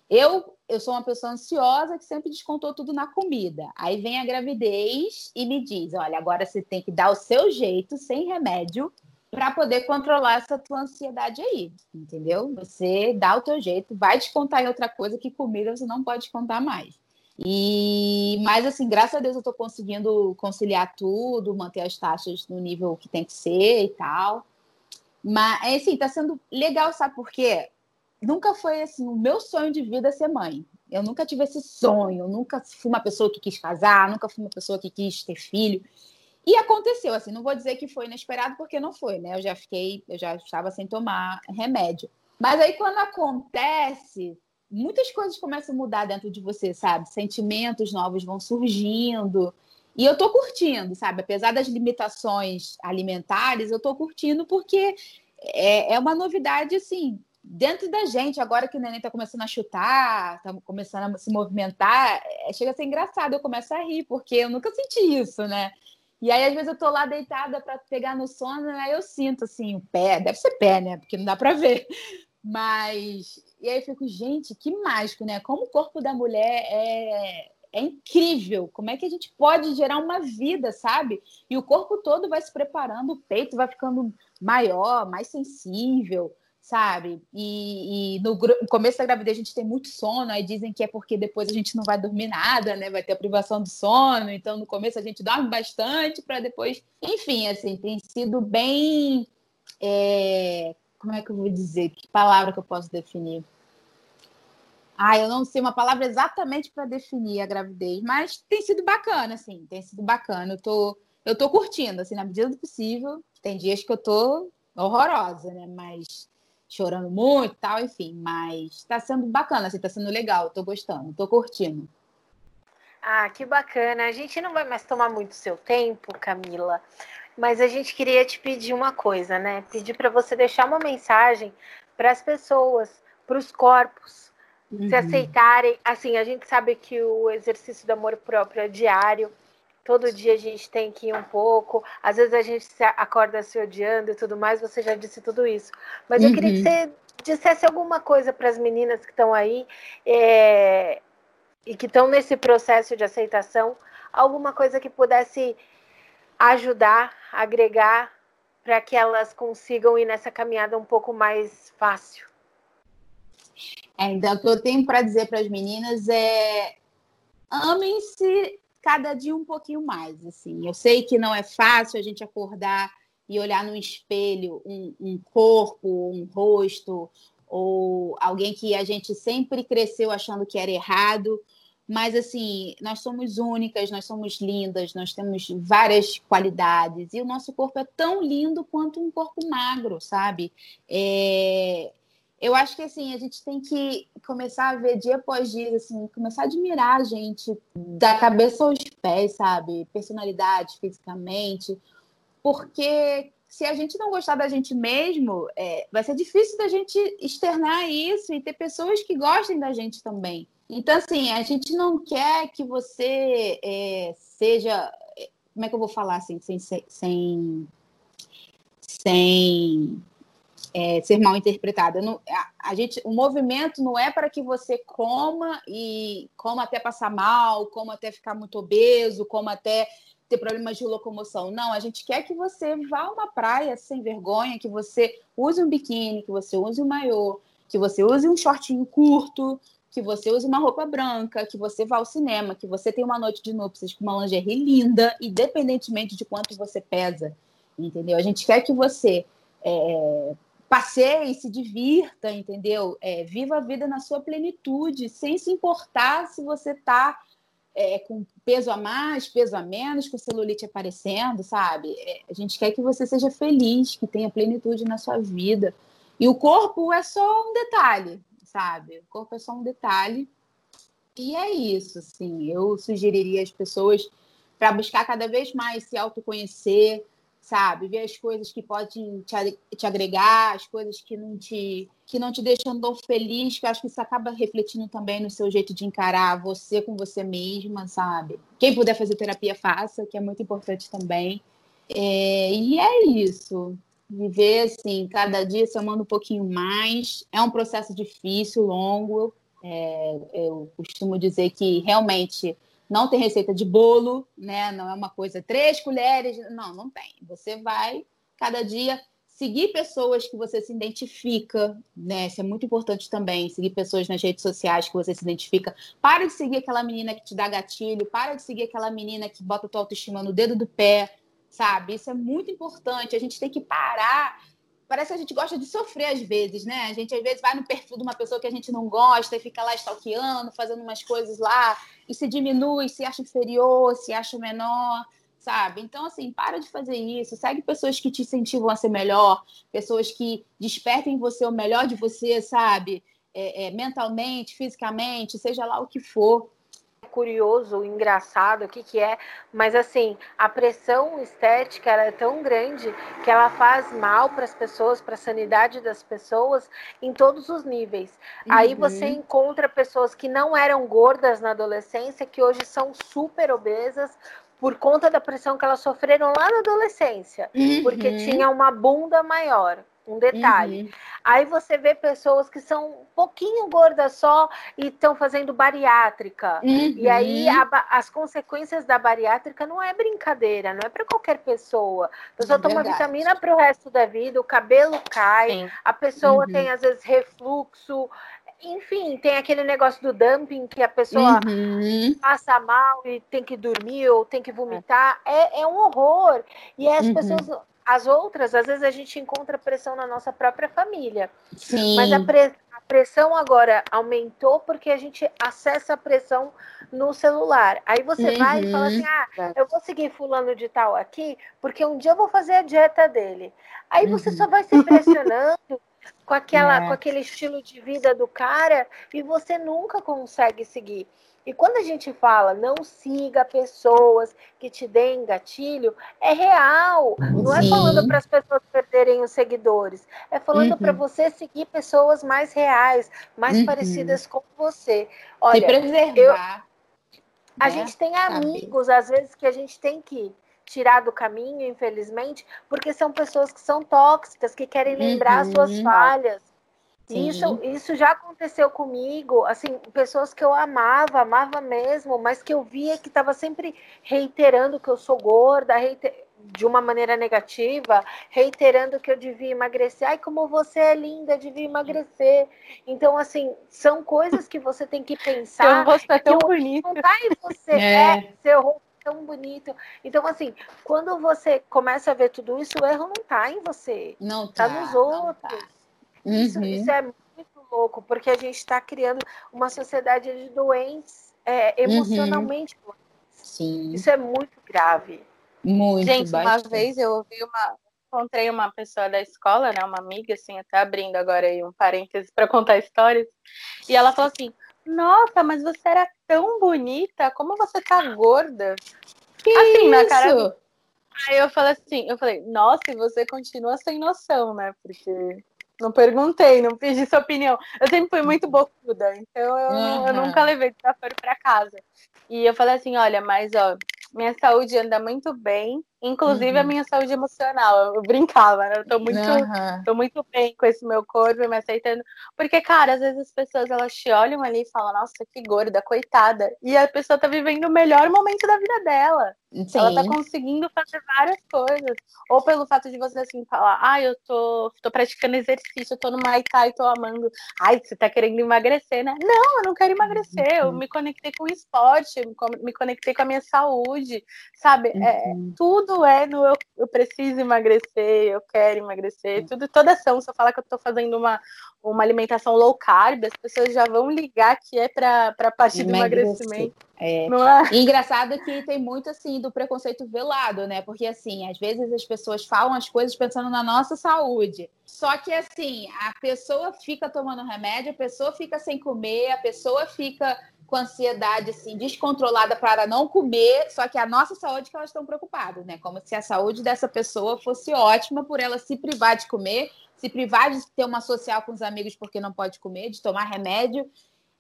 eu, eu sou uma pessoa ansiosa que sempre descontou tudo na comida. Aí vem a gravidez e me diz: olha, agora você tem que dar o seu jeito, sem remédio, para poder controlar essa tua ansiedade aí, entendeu? Você dá o teu jeito, vai descontar em outra coisa que comida você não pode descontar mais. E mas assim, graças a Deus eu estou conseguindo conciliar tudo, manter as taxas no nível que tem que ser e tal. Mas assim, tá sendo legal, sabe por quê? nunca foi assim o meu sonho de vida ser mãe. Eu nunca tive esse sonho, nunca fui uma pessoa que quis casar, nunca fui uma pessoa que quis ter filho. E aconteceu, assim, não vou dizer que foi inesperado, porque não foi, né? Eu já fiquei, eu já estava sem tomar remédio. Mas aí quando acontece, muitas coisas começam a mudar dentro de você, sabe? Sentimentos novos vão surgindo. E eu tô curtindo, sabe? Apesar das limitações alimentares, eu tô curtindo porque é, é uma novidade, assim, dentro da gente, agora que o neném está começando a chutar, está começando a se movimentar, é, chega a ser engraçado, eu começo a rir, porque eu nunca senti isso, né? E aí, às vezes, eu tô lá deitada para pegar no sono, aí eu sinto assim, o pé, deve ser pé, né? Porque não dá para ver. Mas. E aí eu fico, gente, que mágico, né? Como o corpo da mulher é, é incrível. Como é que a gente pode gerar uma vida, sabe? E o corpo todo vai se preparando, o peito vai ficando maior, mais sensível sabe? E, e no, no, começo da gravidez a gente tem muito sono, aí dizem que é porque depois a gente não vai dormir nada, né? Vai ter a privação do sono, então no começo a gente dorme bastante para depois. Enfim, assim, tem sido bem. É... Como é que eu vou dizer? Que palavra que eu posso definir? Ah, eu não sei uma palavra exatamente para definir a gravidez, mas tem sido bacana, assim, tem sido bacana. Eu tô, eu tô curtindo, assim, na medida do possível. Tem dias que eu tô horrorosa, né? Mas chorando muito tal, enfim. Mas está sendo bacana, assim, tá sendo legal, estou gostando, estou curtindo. Ah, que bacana. A gente não vai mais tomar muito seu tempo, Camila, mas a gente queria te pedir uma coisa, né? Pedir para você deixar uma mensagem para as pessoas, para os corpos, uhum. se aceitarem. Assim, a gente sabe que o exercício do amor próprio é diário, todo dia a gente tem que ir um pouco, às vezes a gente se acorda se odiando e tudo mais, você já disse tudo isso. Mas eu queria que uhum. você dissesse alguma coisa para as meninas que estão aí é, e que estão nesse processo de aceitação, alguma coisa que pudesse ajudar, agregar, para que elas consigam ir nessa caminhada um pouco mais fácil. É, então, o que eu tenho para dizer para as meninas é amem-se cada dia um pouquinho mais. Assim, eu sei que não é fácil a gente acordar e olhar no espelho um, um corpo, um rosto ou alguém que a gente sempre cresceu achando que era errado. Mas, assim, nós somos únicas, nós somos lindas, nós temos várias qualidades. E o nosso corpo é tão lindo quanto um corpo magro, sabe? É, eu acho que assim, a gente tem que começar a ver dia após dia, assim, começar a admirar a gente da cabeça aos pés, sabe? Personalidade, fisicamente. Porque se a gente não gostar da gente mesmo, é, vai ser difícil da gente externar isso e ter pessoas que gostem da gente também. Então, assim, a gente não quer que você é, seja. É, como é que eu vou falar assim, sem, sem, sem é, ser mal interpretada. Não, a, a, gente, o movimento não é para que você coma e coma até passar mal, coma até ficar muito obeso, coma até ter problemas de locomoção. Não, a gente quer que você vá a uma praia sem vergonha, que você use um biquíni, que você use um maiô, que você use um shortinho curto, que você use uma roupa branca, que você vá ao cinema, que você tenha uma noite de núpcias com uma lingerie linda, independentemente de quanto você pesa, entendeu? A gente quer que você é, passeie, se divirta, entendeu? É, viva a vida na sua plenitude, sem se importar se você está é, com peso a mais, peso a menos, com celulite aparecendo, sabe? É, a gente quer que você seja feliz, que tenha plenitude na sua vida. E o corpo é só um detalhe, sabe? O corpo é só um detalhe. E é isso, assim. Eu sugeriria às pessoas para buscar cada vez mais se autoconhecer, sabe? Ver as coisas que podem te, agregar, as coisas que não te que não te deixam tão feliz, que eu acho que isso acaba refletindo também no seu jeito de encarar você com você mesma, sabe? Quem puder fazer terapia, faça, que é muito importante também. É, e é isso. Viver, assim, cada dia se amando um pouquinho mais. É um processo difícil, longo. É, eu costumo dizer que realmente não tem receita de bolo, né? Não é uma coisa, três colheres. Não, não tem. Você vai, cada dia, seguir pessoas que você se identifica, né? Isso é muito importante também. Seguir pessoas nas redes sociais que você se identifica. Para de seguir aquela menina que te dá gatilho. Para de seguir aquela menina que bota tua autoestima no dedo do pé, sabe? Isso é muito importante. A gente tem que parar parece que a gente gosta de sofrer às vezes, né? A gente às vezes vai no perfil de uma pessoa que a gente não gosta e fica lá stalkeando, fazendo umas coisas lá e se diminui, se acha inferior, se acha menor, sabe? Então, assim, para de fazer isso. Segue pessoas que te incentivam a ser melhor, pessoas que despertem em você o melhor de você, sabe? É, é, mentalmente, fisicamente, seja lá o que for curioso, engraçado, o que que é, mas assim, a pressão estética é tão grande que ela faz mal para as pessoas, para a sanidade das pessoas em todos os níveis. Uhum. Aí você encontra pessoas que não eram gordas na adolescência, que hoje são super obesas, por conta da pressão que elas sofreram lá na adolescência, uhum. porque tinha uma bunda maior um detalhe. Uhum. Aí você vê pessoas que são um pouquinho gordas só e estão fazendo bariátrica. Uhum. E aí a, as consequências da bariátrica não é brincadeira, não é para qualquer pessoa. A pessoa é toma vitamina para o resto da vida, o cabelo cai, Sim. a pessoa uhum. tem às vezes refluxo. Enfim, tem aquele negócio do dumping que a pessoa uhum. passa mal e tem que dormir ou tem que vomitar. É, é um horror. E as uhum. pessoas as outras, às vezes a gente encontra pressão na nossa própria família. Sim. Mas a, pre a pressão agora aumentou porque a gente acessa a pressão no celular. Aí você uhum. vai e fala assim: ah, é. eu vou seguir fulano de tal aqui, porque um dia eu vou fazer a dieta dele. Aí uhum. você só vai se impressionando com, aquela, é. com aquele estilo de vida do cara e você nunca consegue seguir. E quando a gente fala não siga pessoas que te deem gatilho, é real. Não é falando para as pessoas perderem os seguidores. É falando uhum. para você seguir pessoas mais reais, mais uhum. parecidas com você. Olha, Se preservar. Eu, a né? gente tem amigos, às vezes, que a gente tem que tirar do caminho, infelizmente, porque são pessoas que são tóxicas, que querem lembrar uhum. as suas uhum. Falhas isso, isso já aconteceu comigo, assim, pessoas que eu amava, amava mesmo, mas que eu via que estava sempre reiterando que eu sou gorda, reiter... de uma maneira negativa, reiterando que eu devia emagrecer. Ai, como você é linda, devia emagrecer. Então, assim, são coisas que você tem que pensar. Seu rosto é tão bonito. Não tá em você, é, é seu rosto é tão bonito. Então, assim, quando você começa a ver tudo isso, o erro não tá em você. Não tá. Tá nos outros. Tá. Isso, uhum. isso é muito louco, porque a gente está criando uma sociedade de doentes é, uhum. emocionalmente. Uhum. Sim. Isso é muito grave. Muito. Gente, bastante. uma vez eu ouvi uma. Encontrei uma pessoa da escola, né? Uma amiga, assim, até abrindo agora aí um parênteses para contar histórias. E ela falou assim: Nossa, mas você era tão bonita, como você tá gorda? Que assim, isso? na cara. Aí eu falei assim, eu falei, nossa, e você continua sem noção, né? Porque não perguntei, não pedi sua opinião. Eu sempre fui muito bocuda, então eu, uhum. eu nunca levei desaforo para casa. E eu falei assim, olha, mas ó, minha saúde anda muito bem, inclusive uhum. a minha saúde emocional. Eu brincava, né? Eu tô muito, uhum. tô muito bem com esse meu corpo, me aceitando. Porque, cara, às vezes as pessoas elas te olham ali e falam, nossa, que gorda, coitada. E a pessoa tá vivendo o melhor momento da vida dela. Sim. Ela tá conseguindo fazer várias coisas. Ou pelo fato de você assim falar, ah, eu tô, tô praticando exercício, eu tô no Muay Thai, tô amando. Ai, você tá querendo emagrecer, né? Não, eu não quero emagrecer. Eu uhum. me conectei com o esporte, me conectei com a minha saúde, sabe? É, uhum. É, tudo tudo é no eu, eu preciso emagrecer, eu quero emagrecer, tudo, toda ação, se eu falar que eu tô fazendo uma, uma alimentação low carb, as pessoas já vão ligar que é para a parte do emagrecimento. É. é. Engraçado que tem muito assim do preconceito velado, né? Porque assim, às vezes as pessoas falam as coisas pensando na nossa saúde. Só que assim, a pessoa fica tomando remédio, a pessoa fica sem comer, a pessoa fica com ansiedade assim descontrolada para não comer, só que a nossa saúde que elas estão preocupadas, né? Como se a saúde dessa pessoa fosse ótima por ela se privar de comer, se privar de ter uma social com os amigos porque não pode comer, de tomar remédio,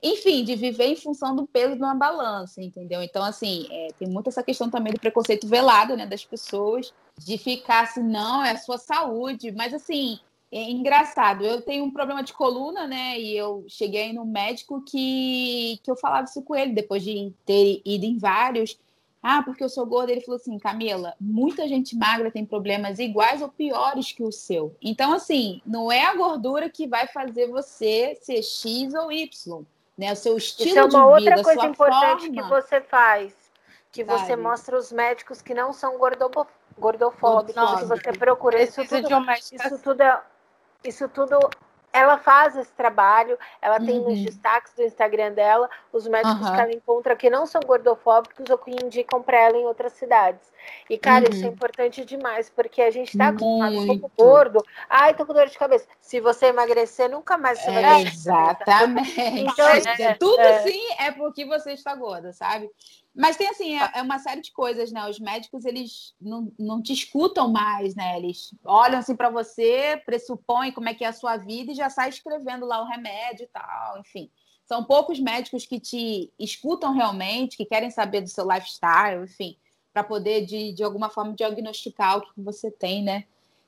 enfim, de viver em função do peso de uma balança, entendeu? Então, assim, é, tem muito essa questão também do preconceito velado, né, das pessoas, de ficar assim, não, é a sua saúde, mas assim, é engraçado, eu tenho um problema de coluna, né? E eu cheguei no médico que, que eu falava isso com ele, depois de ter ido em vários. Ah, porque eu sou gorda. Ele falou assim: Camila, muita gente magra tem problemas iguais ou piores que o seu. Então, assim, não é a gordura que vai fazer você ser X ou Y. Né? O seu estilo Isso é uma outra coisa importante forma... que você faz. Que você mostra os médicos que não são gordofóbicos, gordofóbicos que você procura. Isso tudo, isso tudo é isso tudo ela faz esse trabalho, ela tem nos uhum. destaques do Instagram dela os médicos uhum. que ela encontra que não são gordofóbicos ou que indicam para ela em outras cidades. E, cara, uhum. isso é uhum. importante demais, porque a gente tá acostumado com gordo. Ai, tô com dor de cabeça. Se você emagrecer, nunca mais você vai é, Exatamente. Então, é, tudo é. sim é porque você está gorda, sabe? Mas tem assim, é, é, uma série de coisas, né? Os médicos, eles não, não te escutam mais, né? Eles olham assim para você, pressupõem como é que é a sua vida e já sai escrevendo lá o remédio e tal, enfim. São poucos médicos que te escutam realmente, que querem saber do seu lifestyle, enfim, para poder, de, de alguma forma, diagnosticar o que você tem, né?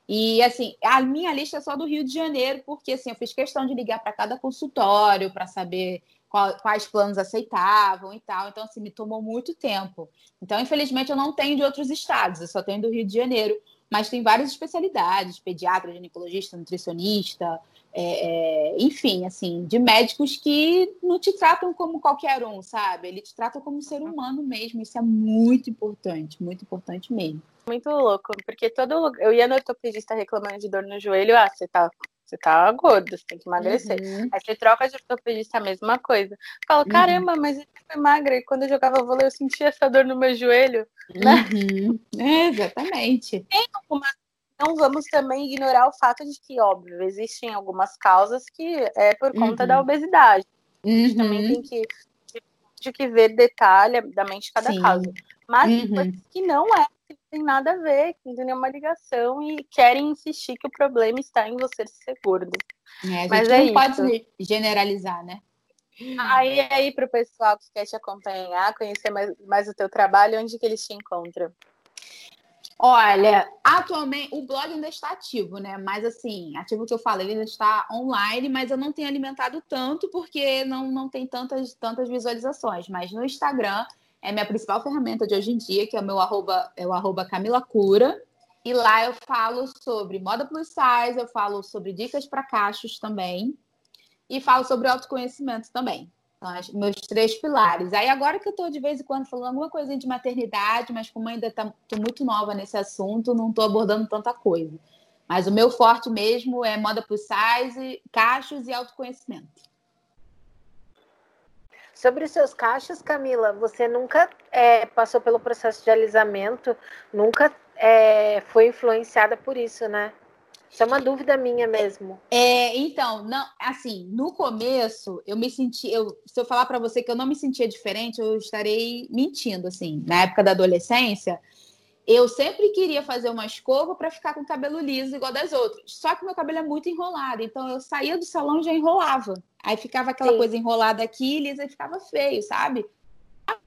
E, assim, a minha lista é só do Rio de Janeiro, porque, assim, eu fiz questão de ligar para cada consultório para saber qual, quais planos aceitavam e tal. Então, assim, me tomou muito tempo. Então, infelizmente, eu não tenho de outros estados, eu só tenho do Rio de Janeiro. Mas tem várias especialidades, pediatra, ginecologista, nutricionista, é, é, enfim, assim, de médicos que não te tratam como qualquer um, sabe? Ele te trata como um ser humano mesmo. Isso é muito importante, muito importante mesmo. Muito louco, porque todo eu ia no ortopedista reclamando de dor no joelho, ah, você tá você tá gordo, você tem que emagrecer. Uhum. Aí você troca de ortopedista, a mesma coisa. Fala, uhum. caramba, mas eu fui magra e quando eu jogava vôlei eu sentia essa dor no meu joelho, né? Uhum. É, exatamente. Tem algumas não vamos também ignorar o fato de que, óbvio, existem algumas causas que é por conta uhum. da obesidade. A gente também uhum. tem que, de que ver detalhadamente cada Sim. caso. Mas uhum. que não é tem nada a ver, não tem nenhuma ligação e querem insistir que o problema está em você ser gordo. É, Mas é não isso. pode generalizar, né? Aí, aí para o pessoal que quer te acompanhar, conhecer mais, mais o teu trabalho, onde que eles te encontram? Olha, atualmente o blog ainda está ativo, né? Mas assim, ativo que eu falei, ele ainda está online, mas eu não tenho alimentado tanto porque não, não tem tantas, tantas visualizações. Mas no Instagram é minha principal ferramenta de hoje em dia, que é o meu arroba, é o arroba Camila Cura. E lá eu falo sobre moda plus size, eu falo sobre dicas para cachos também. E falo sobre autoconhecimento também. Então, meus três pilares. Aí agora que eu estou de vez em quando falando alguma coisa de maternidade, mas como ainda estou tá, muito nova nesse assunto, não estou abordando tanta coisa. Mas o meu forte mesmo é moda plus size, cachos e autoconhecimento. Sobre os seus cachos, Camila, você nunca é, passou pelo processo de alisamento, nunca é, foi influenciada por isso, né? Isso é uma dúvida minha mesmo. É, então, não, assim, no começo eu me senti, eu, se eu falar para você que eu não me sentia diferente, eu estarei mentindo, assim. Na época da adolescência, eu sempre queria fazer uma escova para ficar com o cabelo liso igual das outras. Só que meu cabelo é muito enrolado, então eu saía do salão e já enrolava. Aí ficava aquela Sim. coisa enrolada aqui, lisa e ficava feio, sabe?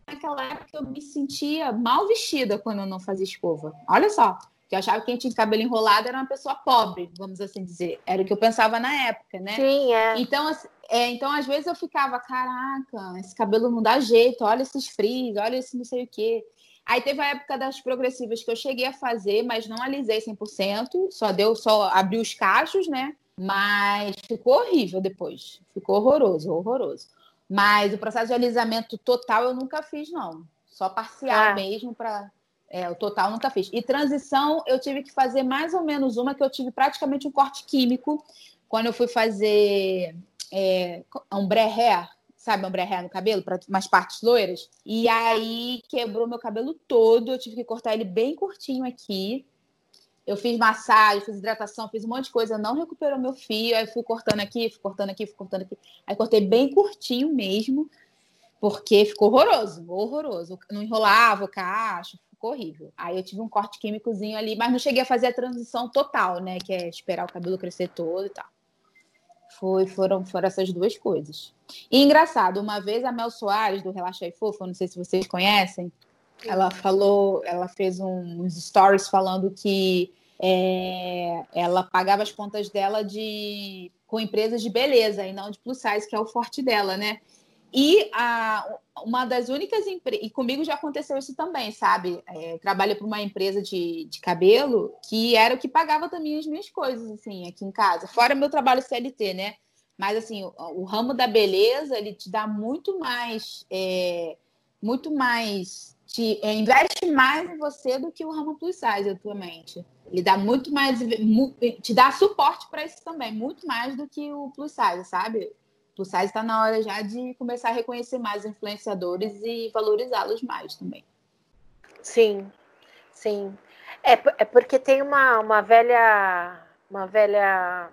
Naquela época eu me sentia mal vestida quando eu não fazia escova. Olha só, que eu achava que quem tinha cabelo enrolado era uma pessoa pobre, vamos assim dizer. Era o que eu pensava na época, né? Sim, é. Então, é, então às vezes eu ficava, caraca, esse cabelo não dá jeito, olha esses frios, olha esse não sei o quê. Aí teve a época das progressivas que eu cheguei a fazer, mas não alisei 100%, só deu, só abri os cachos, né? Mas ficou horrível depois. Ficou horroroso, horroroso. Mas o processo de alisamento total eu nunca fiz, não. Só parcial ah. mesmo para É, o total nunca fiz. E transição, eu tive que fazer mais ou menos uma que eu tive praticamente um corte químico quando eu fui fazer é, ombré hair, sabe, hair no cabelo, para umas partes loiras. E aí quebrou meu cabelo todo, eu tive que cortar ele bem curtinho aqui. Eu fiz massagem, fiz hidratação, fiz um monte de coisa, não recuperou meu fio. Aí fui cortando aqui, fui cortando aqui, fui cortando aqui. Aí cortei bem curtinho mesmo, porque ficou horroroso, horroroso. Não enrolava o cacho, ficou horrível. Aí eu tive um corte químicozinho ali, mas não cheguei a fazer a transição total, né? Que é esperar o cabelo crescer todo e tal. Foi, foram, foram essas duas coisas. E engraçado, uma vez a Mel Soares, do Relaxa e Fofa, não sei se vocês conhecem, ela falou, ela fez uns stories falando que é, ela pagava as contas dela de com empresas de beleza e não de plus size, que é o forte dela, né? E a, uma das únicas empresas, e comigo já aconteceu isso também, sabe? É, trabalho para uma empresa de, de cabelo que era o que pagava também as minhas coisas, assim, aqui em casa. Fora meu trabalho CLT, né? Mas, assim, o, o ramo da beleza, ele te dá muito mais, é, muito mais te é, investe mais em você do que o ramo plus size atualmente. Ele dá muito mais, te dá suporte para isso também, muito mais do que o plus size, sabe? O plus size está na hora já de começar a reconhecer mais influenciadores e valorizá-los mais também. Sim, sim. É, é porque tem uma, uma velha, uma velha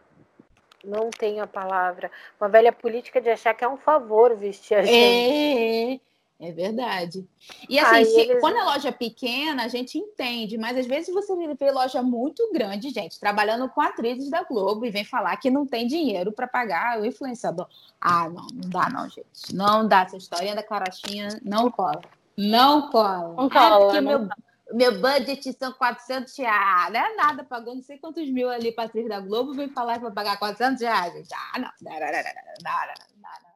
não tenho a palavra, uma velha política de achar que é um favor vestir a é, gente. É, é verdade. E assim, se, eles... quando a loja é pequena, a gente entende, mas às vezes você vê loja muito grande, gente, trabalhando com atrizes da Globo e vem falar que não tem dinheiro para pagar o influenciador. Ah, não, não dá não, gente. Não dá. Essa historinha da carochinha não cola. Não cola. Não cola. É porque não meu, meu budget são 400 reais. Não é nada, pagou não sei quantos mil ali para atriz da Globo, vem falar que vai pagar 400 reais, gente. Ah, não. Não, não, não, não, não, não, não.